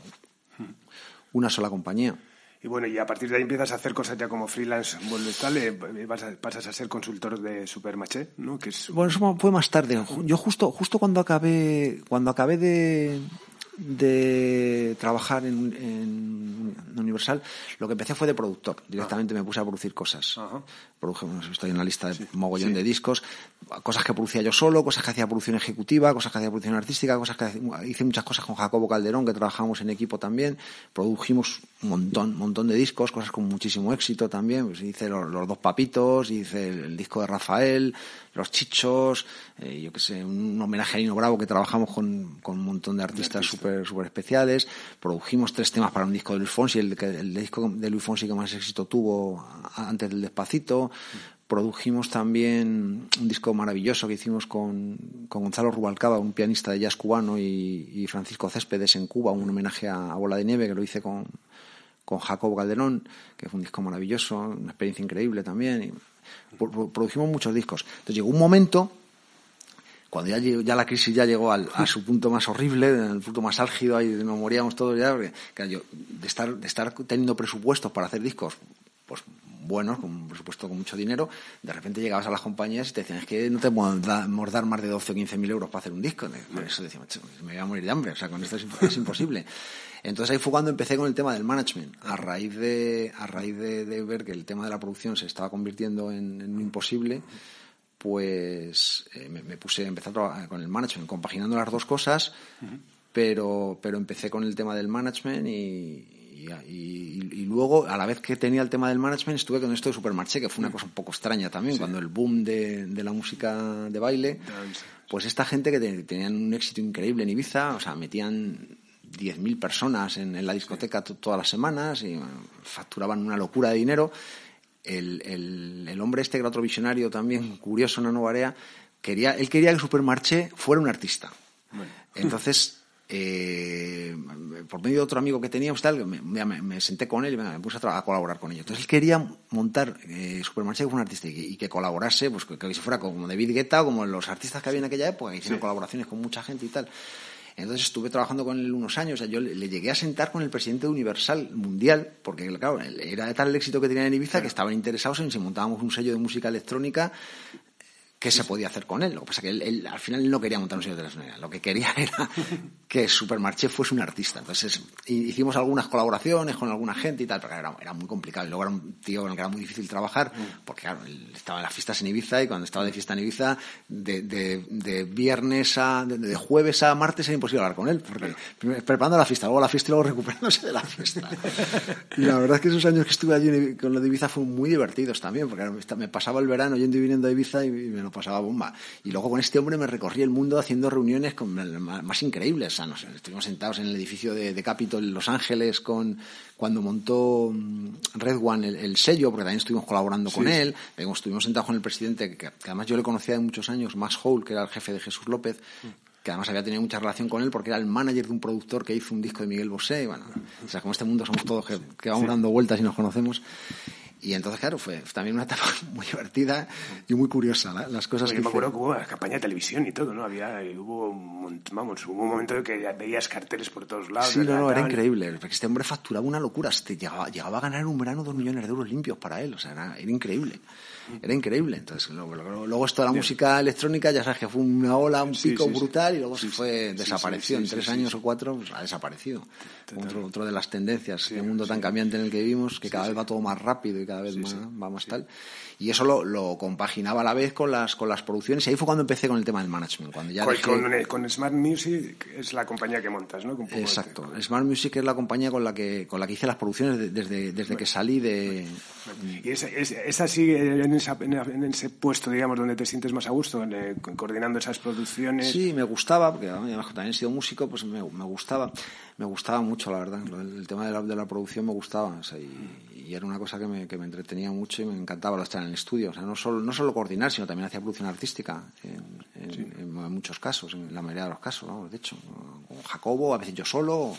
una sola compañía. Y bueno, y a partir de ahí empiezas a hacer cosas ya como freelance, tal, eh, vas pasas a ser consultor de Supermaché, ¿no? Que es... Bueno, eso fue más tarde. Yo justo, justo cuando acabé, cuando acabé de, de trabajar en, en, Universal, lo que empecé fue de productor. Directamente me puse a producir cosas. Produje, estoy en la lista de mogollón de discos, cosas que producía yo solo, cosas que hacía producción ejecutiva, cosas que hacía producción artística, cosas que hice muchas cosas con Jacobo Calderón, que trabajamos en equipo también. Produjimos un montón, montón de discos, cosas con muchísimo éxito también. Pues hice los, dos papitos, hice el, disco de Rafael, los chichos, eh, yo qué sé, un homenaje a Nino Bravo que trabajamos con, con un montón de artistas súper super especiales. Produjimos tres temas para un disco de Luis Fonsi, el, el disco de Luis Fonsi que más éxito tuvo antes del Despacito. Produjimos también un disco maravilloso que hicimos con, con Gonzalo Rubalcaba, un pianista de jazz cubano, y, Francisco Céspedes en Cuba, un homenaje a, Bola de Nieve que lo hice con, con Jacob Calderón, que fue un disco maravilloso, una experiencia increíble también. Y produjimos muchos discos. Entonces llegó un momento cuando ya, ya la crisis ya llegó al, a su punto más horrible, el punto más álgido, ahí nos moríamos todos ya, yo, de, estar, de estar teniendo presupuestos para hacer discos, pues buenos, con un presupuesto con mucho dinero, de repente llegabas a las compañías y te decían, es que no te podemos dar más de 12 o 15 mil euros para hacer un disco. Por eso decíamos, me voy a morir de hambre, o sea, con esto es, imposible. Entonces ahí fue cuando empecé con el tema del management, a raíz de, a raíz de, ver que el tema de la producción se estaba convirtiendo en, en imposible pues eh, me, puse, empecé a trabajar con el management, compaginando las dos cosas, pero, pero empecé con el tema del management y, y, luego, a la vez que tenía el tema del management, estuve con esto de Supermarché, que fue una cosa un poco extraña también, cuando el boom de, de, la música de baile, pues esta gente que tenían un éxito increíble en Ibiza, o sea, metían 10.000 personas en, la discoteca todas las semanas y facturaban una locura de dinero. El, el, hombre este, que era otro visionario también, curioso, en Nueva Area, quería, él quería que Supermarché fuera un artista. Entonces, eh, por medio de otro amigo que teníamos, tal, me, me, senté con él y me, puse a, colaborar con ellos. Entonces él quería montar eh, Supermarché como un artista y, que colaborase, pues que, si fuera como David Guetta o como los artistas que había en aquella época, que hicieron colaboraciones con mucha gente y tal. Entonces estuve trabajando con él unos años. yo le, llegué a sentar con el presidente de Universal Mundial, porque claro, era de tal el éxito que tenía en Ibiza que estaban interesados en si montábamos un sello de música electrónica qué se podía hacer con él. Lo que pasa es que él, al final no quería montar un sello de la Lo que quería *laughs* era que Supermarché fuese un artista. Entonces hicimos algunas colaboraciones con alguna gente y tal, pero era, era muy complicado. Y luego era un tío con el que era muy difícil trabajar, mm. porque claro, él estaba en las fiestas en Ibiza y cuando estaba de fiesta en Ibiza, de, de, viernes a, de, jueves a martes era imposible hablar con él, porque preparando la fiesta, luego la fiesta y luego recuperándose de la fiesta. y la verdad es que esos años que estuve allí con lo de Ibiza fueron muy divertidos también, porque me pasaba el verano yendo y viniendo a Ibiza y me pasaba bomba. Y luego con este hombre me recorrí el mundo haciendo reuniones con, más, increíbles. O sea, nos, estuvimos sentados en el edificio de, de Capitol en Los Ángeles con, cuando montó mm, Red One el, sello, porque también estuvimos colaborando con él. Estuvimos sentados con el presidente, que, además yo le conocía de muchos años, Max Hole, que era el jefe de Jesús López. que además había tenido mucha relación con él porque era el manager de un productor que hizo un disco de Miguel Bosé. Y bueno, o sea, como este mundo somos todos que, que vamos dando vueltas y nos conocemos. Y entonces, claro, fue también una etapa *laughs* muy divertida y muy curiosa, las cosas que Yo me acuerdo que hubo campaña de televisión y todo, ¿no? Había, hubo, vamos, hubo un momento en que veías carteles por todos lados. Sí, no, no, era increíble. Porque este hombre facturaba una locura. Este, llegaba, llegaba a ganar en un verano dos millones de euros limpios para él. O sea, era, era increíble. Era increíble. Entonces, luego, luego, esto de la música electrónica, ya sabes que fue una ola, un pico brutal y luego se fue, desapareció. en tres años o cuatro, pues, ha desaparecido. Otro, otro, de las tendencias, en un mundo tan cambiante en el que vivimos, que cada vez va todo más rápido y cada vez más, va más tal y eso lo, lo, compaginaba a la vez con las, con las producciones y ahí fue cuando empecé con el tema del management. Cuando ya con, Smart Music es la compañía que montas, ¿no? Exacto. Smart Music es la compañía con la que, con la que hice las producciones desde, desde que salí de... ¿Y esa, esa sigue en, en, ese puesto, digamos, donde te sientes más a gusto, eh, coordinando esas producciones? Sí, me gustaba, porque también he sido músico, pues me, me gustaba me gustaba mucho, la verdad. El, tema de la, de la, producción me gustaba. y, era una cosa que me, que me, entretenía mucho y me encantaba estar en el estudio. O sea, no solo, no solo coordinar, sino también hacía producción artística en, en, muchos casos, en la mayoría de los casos, de hecho. Con Jacobo, a veces yo solo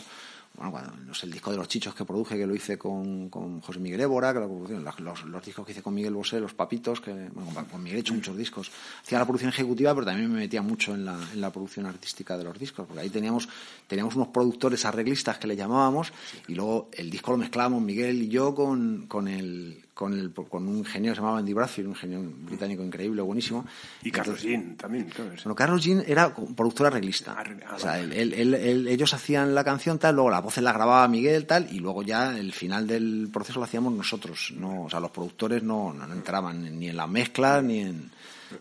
bueno, no sé, el disco de los chichos que produje, que lo hice con, con José Miguel Évora, que los, los, discos que hice con Miguel Bosé, Los Papitos, que bueno, con Miguel he hecho muchos discos. Hacía la producción ejecutiva, pero también me metía mucho en la, en la producción artística de los discos, porque ahí teníamos, teníamos unos productores arreglistas que le llamábamos, y luego el disco lo mezclábamos Miguel y yo con, con el con, el, con un ingeniero que se llamaba Andy Bradfield, un ingeniero británico increíble, buenísimo. Y Carlos Jean también, claro. Bueno, Carlos Jean era productor arreglista. Ah, o sea, ellos hacían la canción tal, luego la voz la grababa Miguel tal, y luego ya el final del proceso lo hacíamos nosotros. No, o sea, los productores no, no entraban ni en la mezcla, ni en...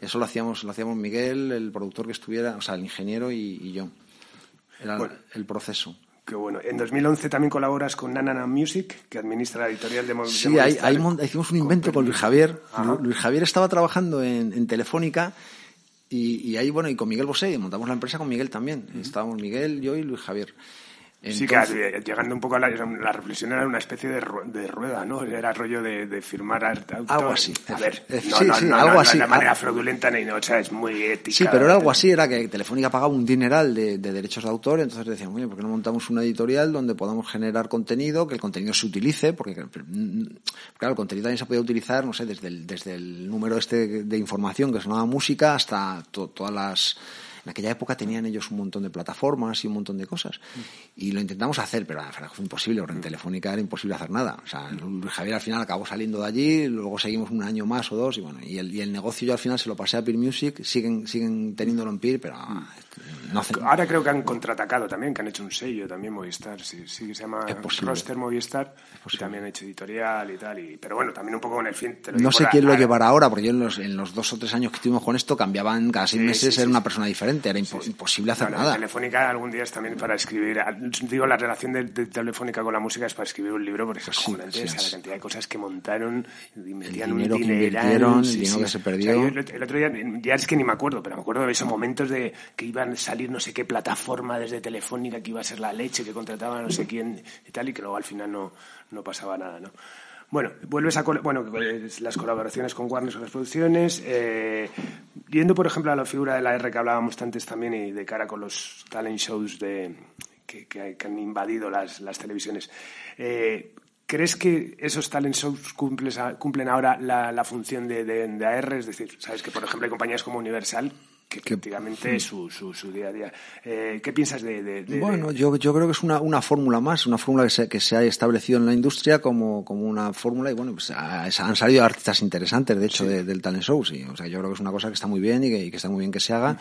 Eso lo hacíamos, lo hacíamos Miguel, el productor que estuviera, o sea, el ingeniero y, yo. Era el proceso. Qué bueno. En 2011 también colaboras con Nanana Music, que administra la editorial de Sí, hicimos un invento con Luis Javier. Luis Javier estaba trabajando en, Telefónica Y, ahí, bueno, y con Miguel Bosé, montamos la empresa con Miguel también. Estábamos Miguel, yo y Luis Javier sí, que llegando un poco a la, la, reflexión era una especie de, de rueda, ¿no? Era rollo de, de firmar algo así. A ver, sí, no, sí, algo así. de manera fraudulenta ni no, o sea, es muy ética. Sí, pero era algo así, era que Telefónica pagaba un dineral de, de derechos de autor, entonces decíamos, oye, ¿por qué no montamos una editorial donde podamos generar contenido, que el contenido se utilice? Porque, claro, el contenido también se podía utilizar, no sé, desde el, desde el número este de información que sonaba música hasta todas las en aquella época tenían ellos un montón de plataformas y un montón de cosas. Y lo intentamos hacer, pero fue imposible, en Telefónica era imposible hacer nada. O sea, Javier al final acabó saliendo de allí, luego seguimos un año más o dos, y bueno, y el, y el negocio yo al final se lo pasé a Peer Music, siguen, siguen teniéndolo en Peer, pero no Ahora creo que han contraatacado también, que han hecho un sello también Movistar, sí, sí se llama Roster Movistar, y también han hecho editorial y tal, y, pero bueno, también un poco con el fin. no sé quién lo llevará ahora, porque yo en los, en los dos o tres años que estuvimos con esto cambiaban cada seis meses, era una persona diferente era imposible hacer nada. Telefónica algún día es también para escribir, digo, la relación de, Telefónica con la música es para escribir un libro, porque es pues la cantidad de cosas que montaron y metían el dinero un que invirtieron, el dinero que se perdió. el otro día, ya es que ni me acuerdo, pero me acuerdo de esos momentos de que iban a salir no sé qué plataforma desde Telefónica, que iba a ser la leche, que contrataba no sé quién y tal, y que luego al final no, no pasaba nada, ¿no? Bueno, vuelves a bueno, las colaboraciones con Warner con las producciones. Eh, yendo, por ejemplo, a la figura de la R que hablábamos antes también y de cara con los talent shows de, que, han invadido las, las televisiones. Eh, ¿Crees que esos talent shows cumplen ahora la, la función de, de, de, AR? Es decir, sabes que, por ejemplo, hay compañías como Universal que efectivamente es su, su, su, día a día. Eh, ¿Qué piensas de, Bueno, yo, yo creo que es una, una fórmula más, una fórmula que se, que se ha establecido en la industria como, como una fórmula y bueno, pues han salido artistas interesantes, de hecho, del talent show, sí. O sea, yo creo que es una cosa que está muy bien y que, y que está muy bien que se haga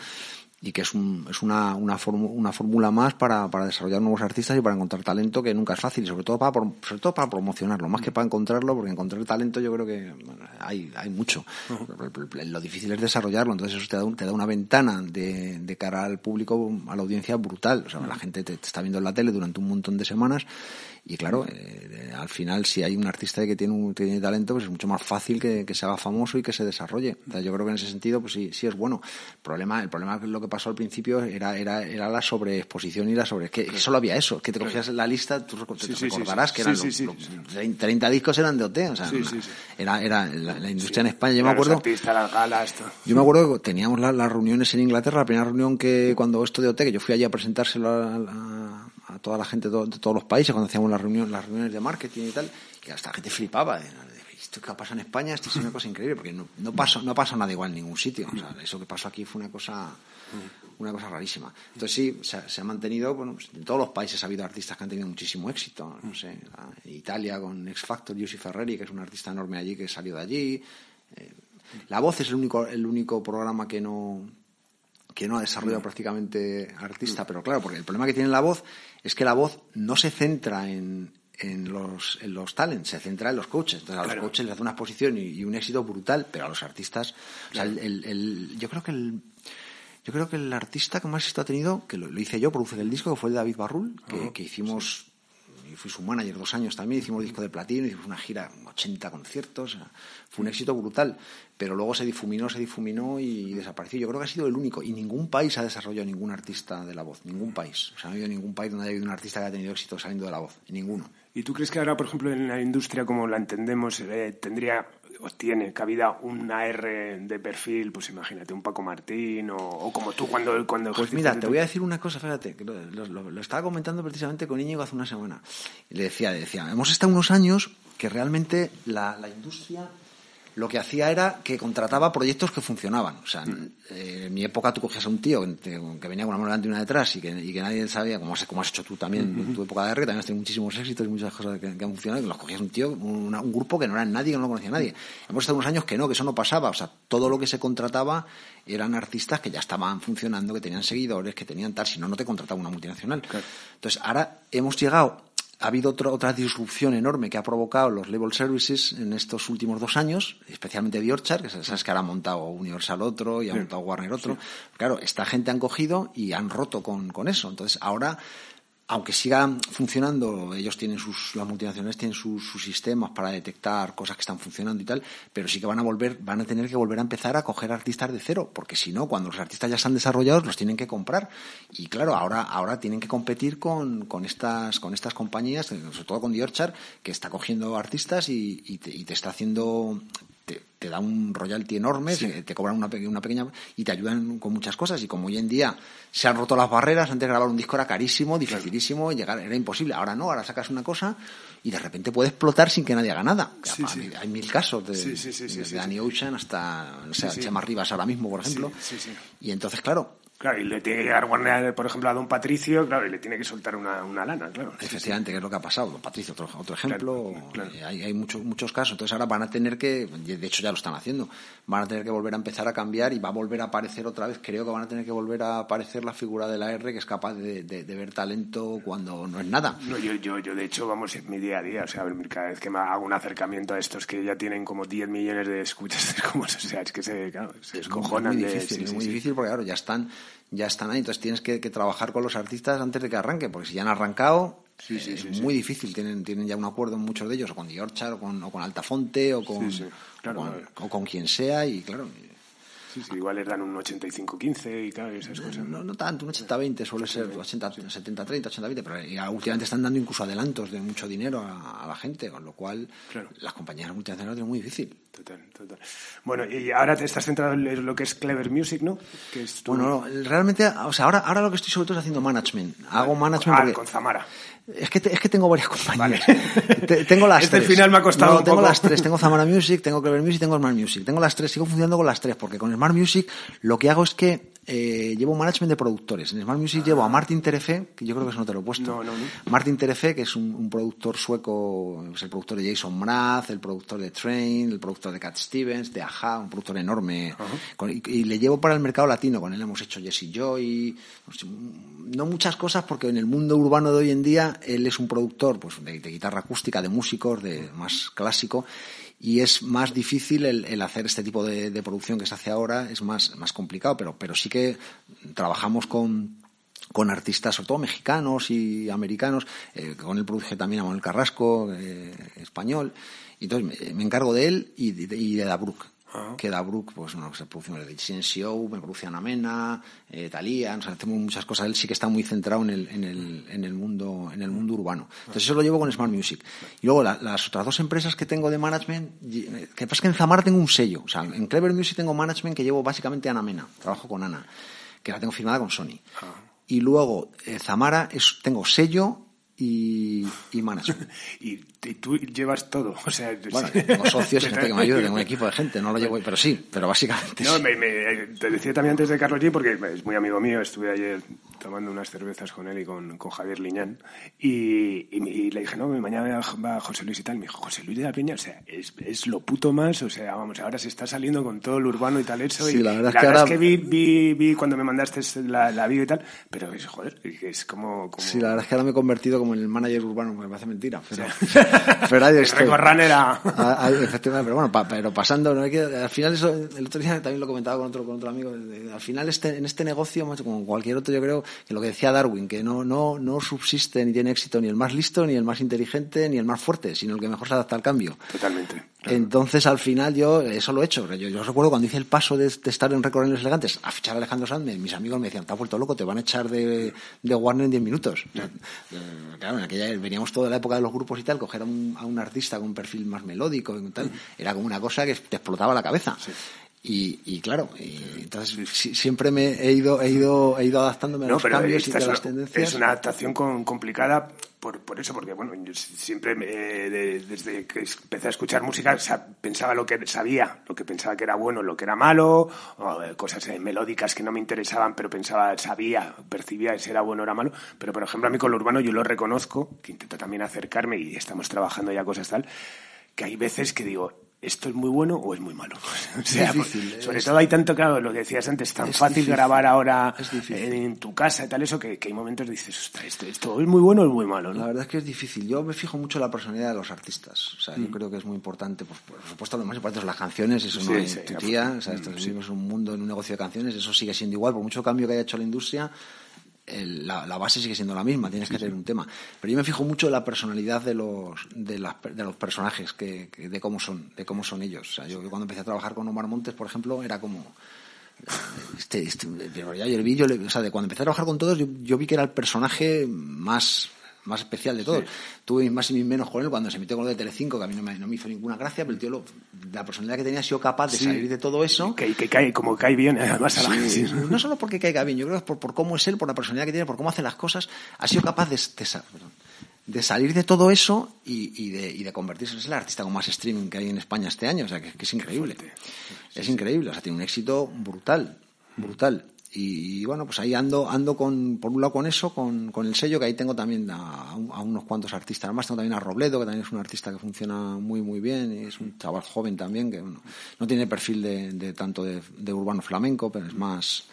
y que es, un, es una, una, una fórmula más para, para desarrollar nuevos artistas y para encontrar talento que nunca es fácil y sobre todo para, sobre todo para promocionarlo, más que para encontrarlo, porque encontrar talento yo creo que hay, hay mucho. Lo difícil es desarrollarlo, entonces eso te da, te da una ventana de, de cara al público, a la audiencia brutal. O sea, la gente te, está viendo en la tele durante un montón de semanas y claro, eh, al final si hay un artista que tiene, un, tiene talento, pues es mucho más fácil que, que se haga famoso y que se desarrolle. yo creo que en ese sentido, pues sí, sí es bueno. El problema, el problema lo que pasó al principio era, era, era la sobreexposición y la sobre... que, solo había eso, que te cogías la lista, tú te recordarás que eran los, 30 discos eran de OT, o sea, era, era la, industria en España, yo me acuerdo... Yo me acuerdo que teníamos las reuniones en Inglaterra, la primera reunión que cuando esto de OT, que yo fui allí a presentárselo a a toda la gente de, todos los países cuando hacíamos las reuniones, las reuniones de marketing y tal, y hasta la gente flipaba. esto que ha pasado en España, esto es una cosa increíble, porque no, no pasó, no pasó nada igual en ningún sitio. O sea, eso que pasó aquí fue una cosa, una cosa rarísima. Entonces sí, se ha, mantenido, bueno, pues, en todos los países ha habido artistas que han tenido muchísimo éxito. No sé, Italia con X Factor, Giussi Ferreri, que es un artista enorme allí que salió de allí. Eh, la Voz es el único, el único programa que no, que no ha desarrollado prácticamente artista, pero claro, porque el problema que tiene la voz es que la voz no se centra en, en los, en los talents, se centra en los coaches. Entonces a los coaches les hace una exposición y, un éxito brutal, pero a los artistas, o sea, el, el, yo creo que el, yo creo que el artista que más éxito ha tenido, que lo, hice yo, produce el disco, que fue el David Barrul, que, que hicimos y fui su manager dos años también, hicimos disco de platino, hicimos una gira, 80 conciertos, fue un éxito brutal, pero luego se difuminó, se difuminó y desapareció. Yo creo que ha sido el único, y ningún país ha desarrollado ningún artista de la voz, ningún país. O sea, no ha habido ningún país donde haya habido un artista que haya tenido éxito saliendo de la voz, ninguno. ¿Y tú crees que ahora, por ejemplo, en la industria como la entendemos, eh, tendría tiene cabida una R de perfil, pues imagínate, un Paco Martín o, como tú cuando... cuando pues mira, te voy a decir una cosa, fíjate, que lo, estaba comentando precisamente con Íñigo hace una semana. Le decía, le decía, hemos estado unos años que realmente la, la industria lo que hacía era que contrataba proyectos que funcionaban. O sea, eh, en mi época tú cogías a un tío que, venía con una mano delante y una detrás y que, nadie sabía, como has, como has hecho tú también en tu época de R, que también has tenido muchísimos éxitos y muchas cosas que, han funcionado, y que los cogías un tío, un grupo que no era nadie, que no lo conocía nadie. Hemos estado unos años que no, que eso no pasaba. O sea, todo lo que se contrataba eran artistas que ya estaban funcionando, que tenían seguidores, que tenían tal, si no, no te contrataba una multinacional. Entonces, ahora hemos llegado ha habido otra disrupción enorme que ha provocado los label services en estos últimos dos años, especialmente de Orchard, que sabes que ahora ha montado Universal otro y ha montado Warner otro. Claro, esta gente han cogido y han roto con, con eso. Entonces, ahora aunque sigan funcionando, ellos tienen sus, las multinacionales tienen sus, sistemas para detectar cosas que están funcionando y tal, pero sí que van a volver, van a tener que volver a empezar a coger artistas de cero, porque si no, cuando los artistas ya están desarrollados, los tienen que comprar. Y claro, ahora, ahora tienen que competir con, con estas, con estas compañías, sobre todo con The Orchard, que está cogiendo artistas y, y te está haciendo te, da un royalty enorme, te, cobran una, una, pequeña y te ayudan con muchas cosas. Y como hoy en día se han roto las barreras, antes grabar un disco era carísimo, dificilísimo, llegar era imposible. Ahora no, ahora sacas una cosa y de repente puede explotar sin que nadie haga nada. Hay mil casos, de, desde Danny Ocean hasta o sea, Chema Rivas ahora mismo, por ejemplo. Y entonces, claro, Claro, y le tiene que llegar Warner, por ejemplo, a Don Patricio, claro, y le tiene que soltar una, una lana, claro. Efectivamente, que es lo que ha pasado. Don Patricio, otro, otro ejemplo. Eh, hay, hay muchos, muchos casos. Entonces ahora van a tener que, de hecho ya lo están haciendo, van a tener que volver a empezar a cambiar y va a volver a aparecer otra vez. Creo que van a tener que volver a aparecer la figura de la R que es capaz de, de, ver talento cuando no es nada. No, yo, yo, yo de hecho, vamos, en mi día a día, o sea, cada vez que me hago un acercamiento a estos que ya tienen como 10 millones de escuchas, *laughs* es como, o sea, es que se, claro, se descojonan. Es muy difícil, es muy difícil porque, claro, ya están ya están ahí. Entonces tienes que, trabajar con los artistas antes de que arranquen, porque si ya han arrancado, es muy difícil. Tienen, tienen ya un acuerdo en muchos de ellos, o con Diorchar, o con, o con Altafonte, o con, o con quien sea, y claro, Sí, sí, igual les dan un 85-15 y claro, esas cosas. No, no tanto, un 80-20 suele ser 70-30, 80-20 pero ya últimamente están dando incluso adelantos de mucho dinero a, la gente, con lo cual las compañías multinacionales es muy difícil. Total, total. Bueno, y ahora te estás centrado en lo que es Clever Music, ¿no? Que es Bueno, realmente, o sea, ahora, ahora lo que estoy sobre todo es haciendo management. Hago management. Ah, con Zamara. Es que, es que tengo varias *laughs* compañías. tengo las este tres. final me ha costado no, tengo las tres. Tengo Zamora Music, tengo Clever Music, tengo Smart Music. Tengo las tres. Sigo funcionando con las tres porque con Smart Music lo que hago es que eh, llevo management de productores. En Smart Music llevo a Martin Terefe, que yo creo que eso no te lo he puesto. Martin Terefe, que es un, productor sueco, es el productor de Jason Mraz, el productor de Train, el productor de Cat Stevens, de Aja, un productor enorme. y, le llevo para el mercado latino. Con él hemos hecho Jesse Joy, no muchas cosas porque en el mundo urbano de hoy en día él es un productor pues, de, guitarra acústica, de músicos, de más clásico y es más difícil el, hacer este tipo de, producción que se hace ahora, es más, complicado, pero, pero sí que trabajamos con, con artistas, sobre todo mexicanos y americanos, eh, con él produje también a Manuel Carrasco, eh, español, y entonces me, encargo de él y de, y de Dabruk que da Brook, pues no, se produce de CNCO, me produce Ana Mena, eh, Talía, o sea, hacemos muchas cosas. Él sí que está muy centrado en el, en el, en el, mundo, en el mundo urbano. Entonces eso lo llevo con Smart Music. Y luego las otras dos empresas que tengo de management, que pasa es que en Zamara tengo un sello. O sea, en Clever Music tengo management que llevo básicamente Ana Mena. Trabajo con Ana, que la tengo firmada con Sony. Y luego, eh, Zamara, es, tengo sello y, y management. *laughs* y, tú llevas todo. *laughs* O sea, bueno, tengo socios y gente que me ayuda, tengo un equipo de gente, no lo llevo, pero sí, pero básicamente. No, me, te decía también antes de Carlos G, porque es muy amigo mío, estuve ayer tomando unas cervezas con él y con, con Javier Liñán, y, y, le dije, no, mañana va José Luis y tal, me dijo, José Luis de la Peña, o sea, es, es lo puto más, o sea, vamos, ahora se está saliendo con todo lo urbano y tal, eso. Sí, y la verdad, es, que, ahora... es que vi, vi, vi, cuando me mandaste la, la video y tal, pero es, joder, es como, como... Sí, la verdad es que ahora me he convertido como en el manager urbano, me parece mentira. Pero, *laughs* pero estoy. era. Ah, efectivamente, pero bueno, pero pasando, ¿no? que, al final eso, el otro día también lo comentaba con otro, con otro amigo, al final este, en este negocio, como cualquier otro, yo creo que lo que decía Darwin, que no, no, no subsiste ni tiene éxito ni el más listo, ni el más inteligente, ni el más fuerte, sino el que mejor se adapta al cambio. Totalmente. Entonces, al final, yo eso lo he hecho. Yo, yo recuerdo cuando hice el paso de, estar en los Elegantes a fichar a Alejandro Sanz, mis amigos me decían, te has vuelto loco, te van a echar de, de Warner en 10 minutos. Claro, en aquella veníamos toda la época de los grupos y tal, coger a un, a un artista con un perfil más melódico y tal, era como una cosa que te explotaba la cabeza. Y, y, claro, entonces siempre me he ido, he ido, he ido adaptándome a los cambios y a las tendencias. Es una adaptación complicada por, por eso, porque bueno, siempre desde que empecé a escuchar música pensaba lo que sabía, lo que pensaba que era bueno, lo que era malo, eh, cosas eh, melódicas que no me interesaban, pero pensaba, sabía, percibía si era bueno o era malo. Pero por ejemplo, a mí con lo urbano yo lo reconozco, que intento también acercarme y estamos trabajando ya cosas tal, que hay veces que digo, ¿esto es muy bueno o es muy malo? *laughs* o sea, difícil, sobre todo hay tanto, claro, lo que decías antes, tan fácil grabar ahora en, tu casa y tal, eso que, hay momentos que dices, ostras, esto, esto, es muy bueno o es muy malo, ¿no? La verdad es que es difícil. Yo me fijo mucho en la personalidad de los artistas. O sea, yo mm. creo que es muy importante, pues, por supuesto, lo más importante son las canciones, eso no es tu tía, o sea, esto, vivimos un mundo, en un negocio de canciones, eso sigue siendo igual, por mucho cambio que haya hecho la industria, la, base sigue siendo la misma, tienes que tener un tema. Pero yo me fijo mucho en la personalidad de los, de, de los personajes, que, de cómo son, de cómo son ellos. O sea, yo cuando empecé a trabajar con Omar Montes, por ejemplo, era como este, este, vi, yo, o sea, de cuando empecé a trabajar con todos, yo, vi que era el personaje más más especial de todos. Tuve mis más y mis menos con él cuando se metió con lo de Telecinco, que a mí no me, no me hizo ninguna gracia, pero el tío, la personalidad que tenía ha sido capaz de salir de todo eso. Que, que, cae, como cae bien, además a la gente. No solo porque caiga bien, yo creo que por, por cómo es él, por la personalidad que tiene, por cómo hace las cosas, ha sido capaz de, de, de salir de todo eso y, de, y de convertirse en el artista con más streaming que hay en España este año. O sea, que, es increíble. es increíble. O sea, tiene un éxito brutal, brutal. Y, bueno, pues ahí ando, ando con, por un lado con eso, con, con el sello, que ahí tengo también a, unos cuantos artistas. Además tengo también a Robledo, que también es un artista que funciona muy, muy bien, y es un chaval joven también, que bueno, no tiene perfil de, de tanto de, de, urbano flamenco, pero es más,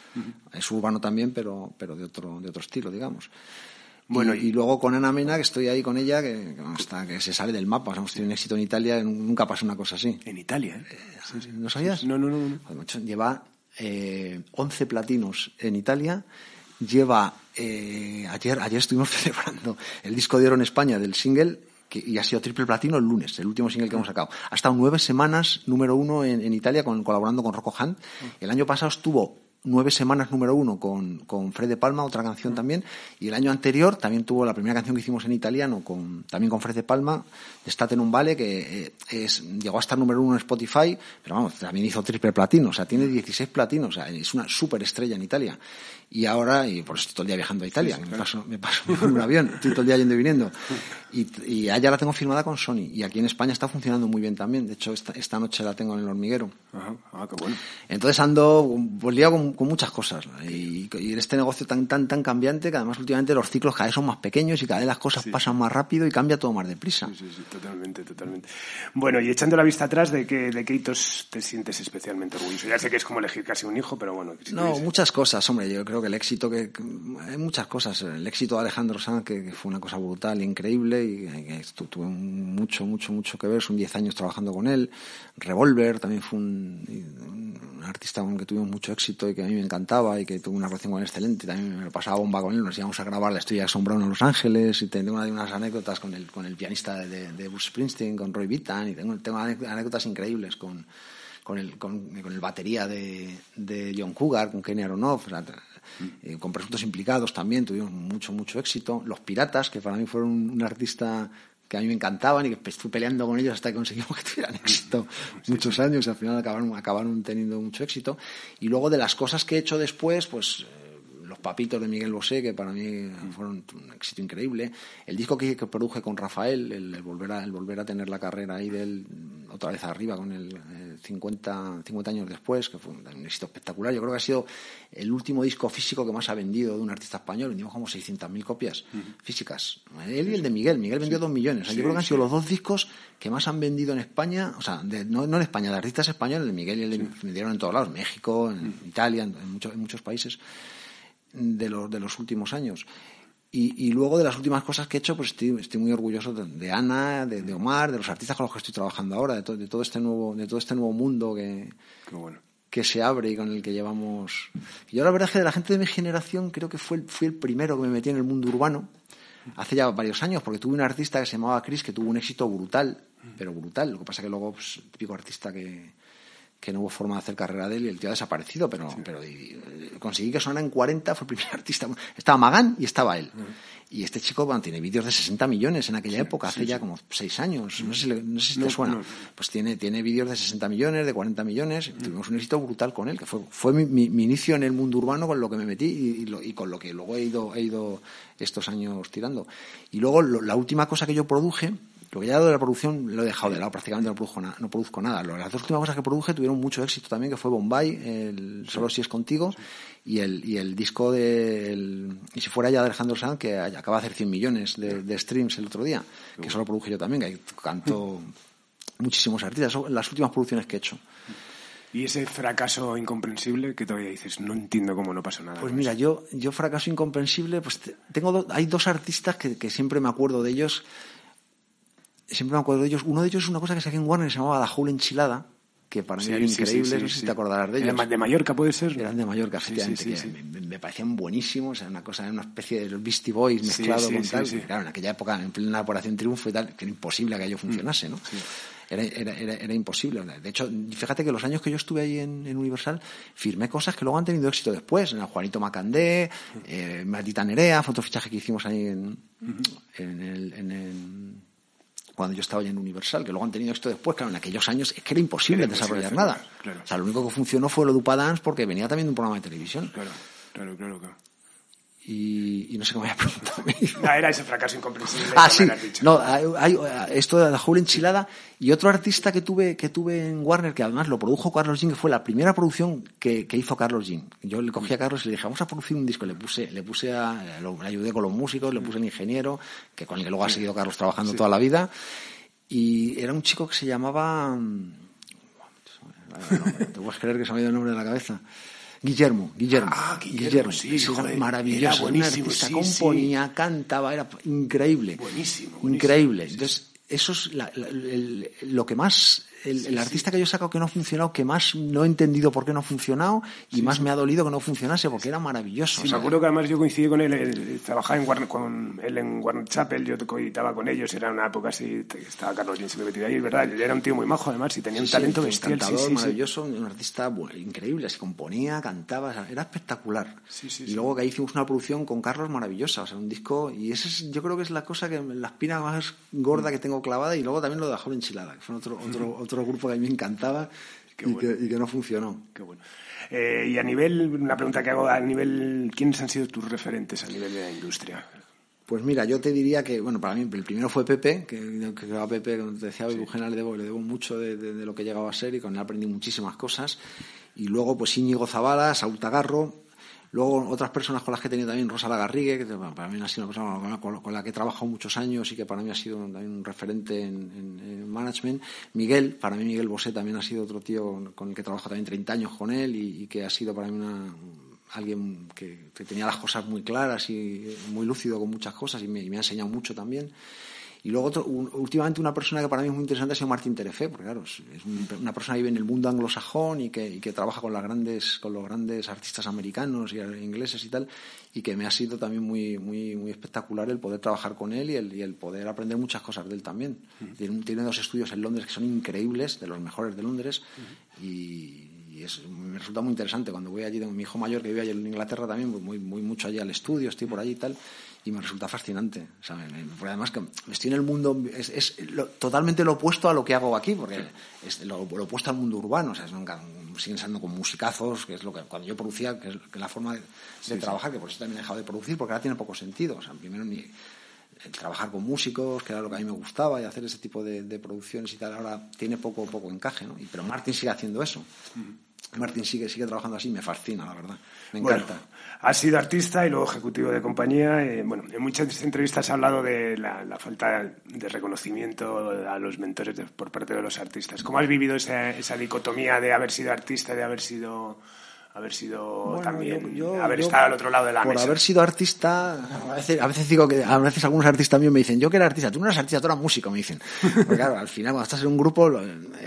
es urbano también, pero, pero de otro, de otro estilo, digamos. Bueno, y, luego con Ana Mena, que estoy ahí con ella, que, hasta que se sale del mapa. hemos tenido un éxito en Italia, nunca pasó una cosa así. ¿En Italia? ¿eh? eh ¿No sabías? No, no, no. lleva eh, 11 platinos en Italia. Lleva, eh, ayer, ayer estuvimos *laughs* celebrando el disco de oro en España del single que, y ha sido triple platino el lunes, el último single que hemos sacado. Ha estado nueve semanas número uno en, en Italia con, colaborando con Rocco Hunt. El año pasado estuvo nueve semanas número uno con, con Fred de Palma, otra canción mm. también, y el año anterior también tuvo la primera canción que hicimos en italiano, con, también con Fred de Palma, Estate en un Vale, que eh, es, llegó a estar número uno en Spotify, pero vamos, también hizo triple platino, o sea, tiene 16 platinos, o sea, es una súper estrella en Italia. Y ahora, y por eso estoy todo el día viajando a Italia, me, paso, me paso *laughs* en un avión, estoy todo el día yendo y viniendo. Y, y allá la tengo firmada con Sony, y aquí en España está funcionando muy bien también, de hecho esta, esta noche la tengo en el hormiguero. Ajá, ah, qué bueno. Entonces ando, pues liado con, con muchas cosas, y, y, en este negocio tan, tan, tan cambiante, que además últimamente los ciclos cada vez son más pequeños y cada vez las cosas pasan más rápido y cambia todo más deprisa. Sí, sí, sí, totalmente, totalmente. Bueno, y echando la vista atrás, ¿de qué, de qué hitos te sientes especialmente orgulloso? Ya sé que es como elegir casi un hijo, pero bueno. no, muchas cosas, hombre, yo creo que el éxito que, hay muchas cosas. El éxito de Alejandro Sanz, que, fue una cosa brutal, increíble, y que tuve mucho, mucho, mucho que ver. Son 10 años trabajando con él. Revolver también fue un, artista con el que tuvimos mucho éxito y que a mí me encantaba y que tuve una relación con él excelente. También me lo pasaba bomba con él. Nos íbamos a grabar la estrella de en Los Ángeles y tengo unas anécdotas con el, con el pianista de, de Bruce Springsteen, con Roy Bittan, y tengo, tengo anécdotas increíbles con con el, con, el batería de, de, John Cougar, con Kenny Aronoff, eh, con presuntos implicados también, tuvimos mucho, mucho éxito. Los Piratas, que para mí fueron un artista que a mí me encantaban y que fui peleando con ellos hasta que conseguimos que tuvieran éxito muchos años y al final acabaron, acabaron teniendo mucho éxito. Y luego de las cosas que he hecho después, pues los papitos de Miguel Bosé, que para mí fueron un éxito increíble. El disco que, que produje con Rafael, el, volver a, el volver a tener la carrera ahí de él otra vez arriba con el, 50, 50 años después, que fue un éxito espectacular. Yo creo que ha sido el último disco físico que más ha vendido de un artista español. Vendimos como 600.000 copias físicas. Él y el de Miguel. Miguel vendió dos millones. yo creo que han sido los dos discos que más han vendido en España, o sea, no, no, en España, de artistas españoles, el de Miguel y el de vendieron en todos lados, México, en Italia, en, muchos, en muchos países de los, de los últimos años. Y, y, luego de las últimas cosas que he hecho, pues estoy, estoy muy orgulloso de, Ana, de, Omar, de los artistas con los que estoy trabajando ahora, de, de, todo este nuevo, de todo este nuevo mundo que, que se abre y con el que llevamos. Yo la verdad es que de la gente de mi generación creo que fue, fui el primero que me metí en el mundo urbano hace ya varios años, porque tuve un artista que se llamaba Chris que tuvo un éxito brutal, pero brutal. Lo que pasa que luego, pues, típico artista que, que no hubo forma de hacer carrera de él y el tío ha desaparecido, pero, pero conseguí que sonara en 40, fue el primer *laughs* artista. Estaba Magán y estaba él. Y este chico tiene vídeos de 60 millones en aquella época, hace ya como 6 años. No sé, no sé si te suena. Pues tiene, tiene vídeos de 60 millones, de 40 millones. Tuvimos un éxito brutal con él, que fue, fue mi, mi, inicio en el mundo urbano con lo que me metí y, y, con lo que luego he ido, he ido estos años tirando. Y luego la última cosa que yo produje lo que ya de la producción lo he dejado de lado, prácticamente no produzco, no produzco nada. Las dos últimas cosas que produje tuvieron mucho éxito también, que fue Bombay, el Solo si es contigo, y, el, y el disco de... y si fuera ya de Alejandro Sanz, que acaba de hacer 100 millones de, streams el otro día, que solo produje yo también, que canto *laughs* muchísimos artistas. Son las últimas producciones que he hecho. Y ese fracaso incomprensible que todavía dices, no entiendo cómo no pasa nada. Pues mira, yo, yo fracaso incomprensible, pues tengo hay dos artistas que, que, siempre me acuerdo de ellos siempre me acuerdo de ellos. Uno de ellos es una cosa que saqué en Warner, se llamaba La Joule Enchilada, que para mí eran increíbles, no sé si te acordarás de ellos. ¿De Mallorca puede ser? Eran de Mallorca, efectivamente, me, parecían buenísimos, era una cosa, era una especie de los Beastie Boys mezclado con tal. Claro, en aquella época, en plena Operación Triunfo y tal, que era imposible que ello funcionase, ¿no? Era, era, era, imposible. De hecho, fíjate que los años que yo estuve ahí en, Universal, firmé cosas que luego han tenido éxito después. En Juanito Macandé, eh, Maldita Nerea, fue otro fichaje que hicimos ahí en, en el, en el cuando yo estaba ya en Universal, que luego han tenido éxito después, claro, en aquellos años es que era imposible desarrollar nada. O sea, lo único que funcionó fue lo de Upadance porque venía también de un programa de televisión. Claro, claro, claro. claro. Y, no sé cómo me había preguntado. No, era ese fracaso incomprensible. Ah, sí. No, hay, esto de la joven enchilada y otro artista que tuve que tuve en Warner que además lo produjo Carlos Jean que fue la primera producción que, que hizo Carlos Jean. Yo le cogí a Carlos y le dije vamos a producir un disco. Le puse le puse a, le ayudé con los músicos, le puse al ingeniero que con el que luego ha seguido Carlos trabajando toda la vida y era un chico que se llamaba *laughs* te puedes creer que se me ha ido el nombre de la cabeza. Guillermo, Guillermo. Ah, Guillermo, sí, maravilloso. Era un artista, componía, cantaba, era increíble. Buenísimo. increíble. Entonces, eso es lo que más el, artista que yo he sacado que no ha funcionado, que más no he entendido por qué no ha funcionado y más me ha dolido que no funcionase porque era maravilloso. Sí, me acuerdo que además yo coincidí con él, trabajaba en Warner, con él en Warner Chapel, yo coeditaba con ellos, era una época así, estaba Carlos Jean me metido ahí, es verdad, era un tío muy majo además y tenía un talento bestial. Encantador, maravilloso, un artista increíble, se componía, cantaba, era espectacular. y luego que ahí hicimos una producción con Carlos maravillosa, o sea, un disco, y ese es, yo creo que es la cosa que, la espina más gorda que tengo clavada y luego también lo de la joven enchilada, que fue otro, otro, otro grupo que a mí me encantaba y, que, no funcionó. Qué bueno. Eh, y a nivel, una pregunta que hago, a nivel, ¿quiénes han sido tus referentes a nivel de la industria? Pues mira, yo te diría que, bueno, para mí el primero fue Pepe, que, que a Pepe, como te decía, Eugenia le debo, le debo mucho de, lo que llegaba a ser y con él aprendí muchísimas cosas. Y luego, pues Íñigo Zavala, Saúl Tagarro, Luego, otras personas con las que he tenido también, Rosa Lagarrigue, que para mí ha sido una persona con la, que he trabajado muchos años y que para mí ha sido también un referente en, management. Miguel, para mí Miguel Bosé también ha sido otro tío con el que he trabajado también 30 años con él y, que ha sido para mí alguien que, tenía las cosas muy claras y muy lúcido con muchas cosas y me ha enseñado mucho también. Y luego, otro, últimamente, una persona que para mí es muy interesante ha sido Martín Terefé, porque claro, es una persona que vive en el mundo anglosajón y que, y que trabaja con, las grandes, con los grandes artistas americanos y ingleses y tal, y que me ha sido también muy, muy, muy espectacular el poder trabajar con él y el, y el poder aprender muchas cosas de él también. tiene, dos estudios en Londres que son increíbles, de los mejores de Londres, y, me resulta muy interesante. Cuando voy allí, tengo mi hijo mayor que vive allí en Inglaterra también, muy, muy mucho allí al estudio, estoy por allí y tal, y me resulta fascinante. Porque además que estoy en el mundo, es, totalmente lo opuesto a lo que hago aquí, porque es lo, opuesto al mundo urbano, o sea, siguen siendo con musicazos, que es lo que cuando yo producía, que es, la forma de, trabajar, que por eso también he dejado de producir, porque ahora tiene poco sentido. O sea, primero el trabajar con músicos, que era lo que a mí me gustaba, y hacer ese tipo de, producciones y tal, ahora tiene poco poco encaje, ¿no? Y, pero Martin sigue haciendo eso. Martín sigue, sigue trabajando así, me fascina, la verdad. Me encanta. Bueno, has sido artista y luego ejecutivo de compañía. Eh, bueno, en muchas entrevistas ha hablado de la, falta de reconocimiento a los mentores por parte de los artistas. ¿Cómo has vivido esa, esa dicotomía de haber sido artista, de haber sido haber sido también haber estado al otro lado de la por mesa. Por haber sido artista, a veces, a veces, digo que a veces algunos artistas míos me dicen, yo que era artista, tú no eras artista, tú eras músico, me dicen. Porque claro, al final cuando estás en un grupo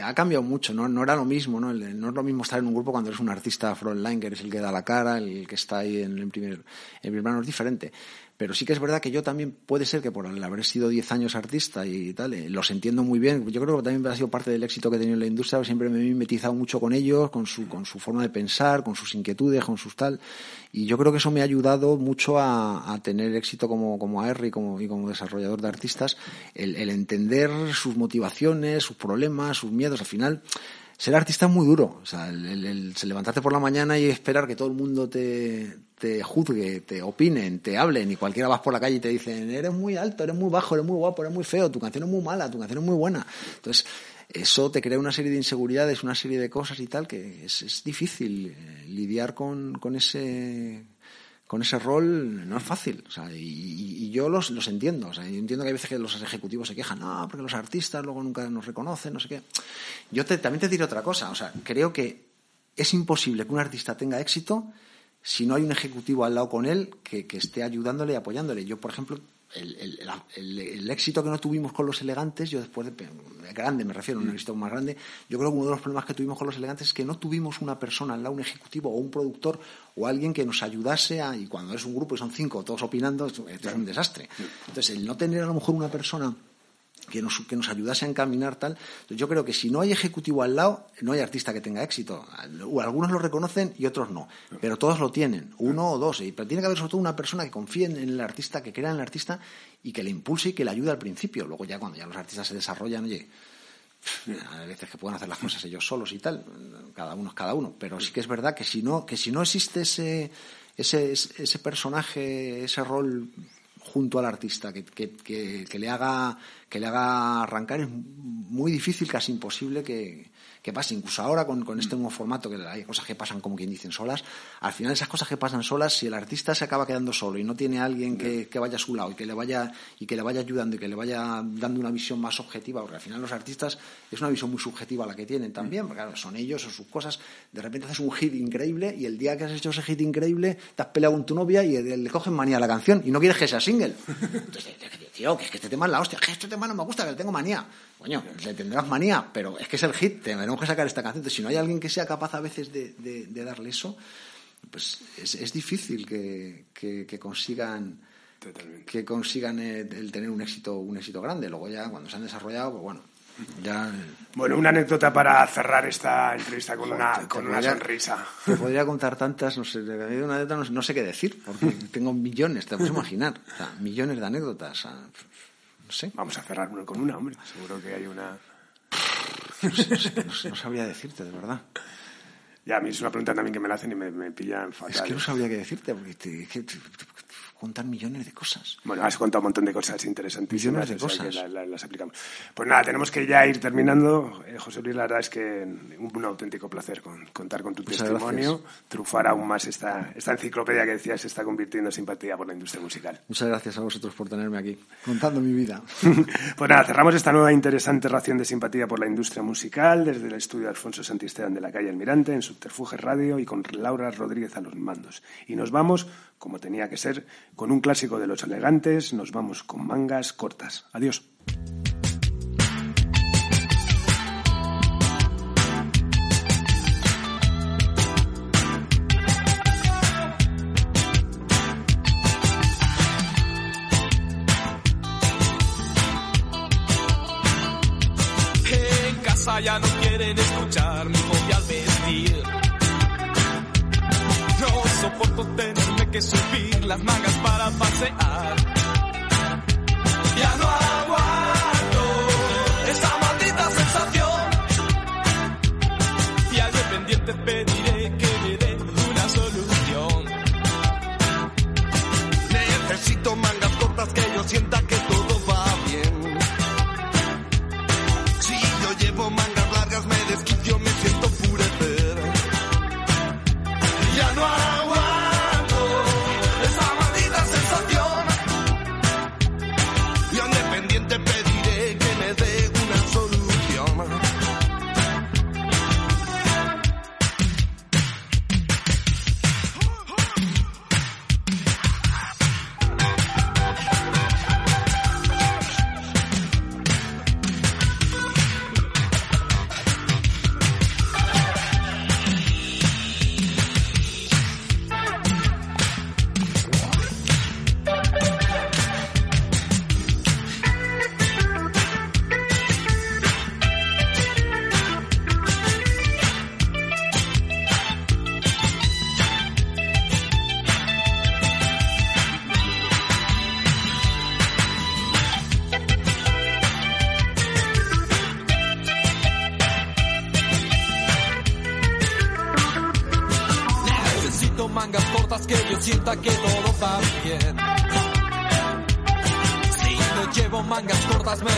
ha cambiado mucho, no, no era lo mismo, ¿no? no es lo mismo estar en un grupo cuando eres un artista frontline, que eres el que da la cara, el que está ahí en el primer, en primer plano, es diferente. Pero sí que es verdad que yo también puede ser que por haber sido 10 años artista y tal, eh, los entiendo muy bien. Yo creo que también ha sido parte del éxito que he tenido en la industria. Siempre me he mimetizado mucho con ellos, con su, con su forma de pensar, con sus inquietudes, con sus tal. Y yo creo que eso me ha ayudado mucho a, tener éxito como, como AR y como, y como desarrollador de artistas. El, el entender sus motivaciones, sus problemas, sus miedos. Al final, ser artista es muy duro. O sea, el, levantarte por la mañana y esperar que todo el mundo te, te juzgue, te opinen, te hablen y cualquiera vas por la calle y te dicen, eres muy alto, eres muy bajo, eres muy guapo, eres muy feo, tu canción es muy mala, tu canción es muy buena. Entonces, eso te crea una serie de inseguridades, una serie de cosas y tal que es, es difícil eh, lidiar con, con ese con ese rol no es fácil. O sea, y, yo los, los, entiendo. O sea, entiendo que hay veces que los ejecutivos se quejan, no, porque los artistas luego nunca nos reconocen, no sé qué. Yo también te diré otra cosa. O sea, creo que es imposible que un artista tenga éxito si no hay un ejecutivo al lado con él que, que esté ayudándole y apoyándole. Yo, por ejemplo, el, éxito que no tuvimos con los elegantes, yo después de grande, me refiero, un éxito más grande, yo creo que uno de los problemas que tuvimos con los elegantes es que no tuvimos una persona al lado, un ejecutivo o un productor o alguien que nos ayudase a, y cuando es un grupo y son cinco, todos opinando, esto es un desastre. Entonces, el no tener a lo mejor una persona que nos, que nos ayudase a encaminar tal. Yo creo que si no hay ejecutivo al lado, no hay artista que tenga éxito. Algunos lo reconocen y otros no, pero todos lo tienen, uno o dos. Pero tiene que haber sobre todo una persona que confíe en el artista, que crea en el artista y que le impulse y que le ayude al principio. Luego ya cuando ya los artistas se desarrollan, oye, a veces que pueden hacer las cosas ellos solos y tal, cada uno es cada uno. Pero sí que es verdad que si no, que si no existe ese, ese, ese personaje, ese rol junto al artista, que, que, que, le haga, que le haga arrancar, es muy difícil, casi imposible que, que pase. Incluso ahora con, con, este nuevo formato, que hay cosas que pasan como quien dicen solas, al final esas cosas que pasan solas, si el artista se acaba quedando solo y no tiene a alguien que, que, vaya a su lado y que le vaya y que le vaya ayudando y que le vaya dando una visión más objetiva, porque al final los artistas es una visión muy subjetiva la que tienen también, porque claro, son ellos, son sus cosas, de repente haces un hit increíble y el día que has hecho ese hit increíble te has peleado con tu novia y le cogen manía a la canción y no quieres que sea single. *laughs* Entonces, tío, que es que este tema es la hostia, que este tema no me gusta, que le tengo manía. Coño, le tendrás manía, pero es que es el hit, tenemos que sacar esta canción. Entonces, si no hay alguien que sea capaz a veces de, de, darle eso, pues es, es difícil que, que, que consigan que consigan el, tener un éxito un éxito grande. Luego ya cuando se han desarrollado, pues bueno, ya... Bueno, una anécdota para cerrar esta entrevista con una, con una sonrisa. Te podría contar tantas, no sé, una no, no sé qué decir, porque *laughs* tengo millones, te puedes imaginar, o sea, millones de anécdotas. no sé. Vamos a cerrar con una, hombre. Seguro que hay una. No, sabría decirte, de verdad. Ya, a mí es una pregunta también que me la hacen y me, me pillan fatal. Es que no sabría qué decirte, porque te, contar millones de cosas. Bueno, has contado un montón de cosas interesantísimas. Millones de cosas. las aplicamos. Pues nada, tenemos que ya ir terminando. Eh, José Luis, la verdad es que un, auténtico placer contar con tu testimonio, trufar aún más esta, esta enciclopedia que decías se está convirtiendo en simpatía por la industria musical. Muchas gracias a vosotros por tenerme aquí, contando mi vida. *laughs* pues nada, cerramos esta nueva interesante ración de simpatía por la industria musical desde el estudio Alfonso Santisteban de la calle Almirante, en Subterfuge Radio y con Laura Rodríguez a los mandos. Y nos vamos como tenía que ser, con un clásico de los elegantes, nos vamos con mangas cortas. Adiós. En casa ya no quieren escuchar mi al vestir. No soporto tener que subir las mangas para pasear.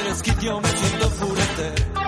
Llevo mangas cortas me siento enfurecer.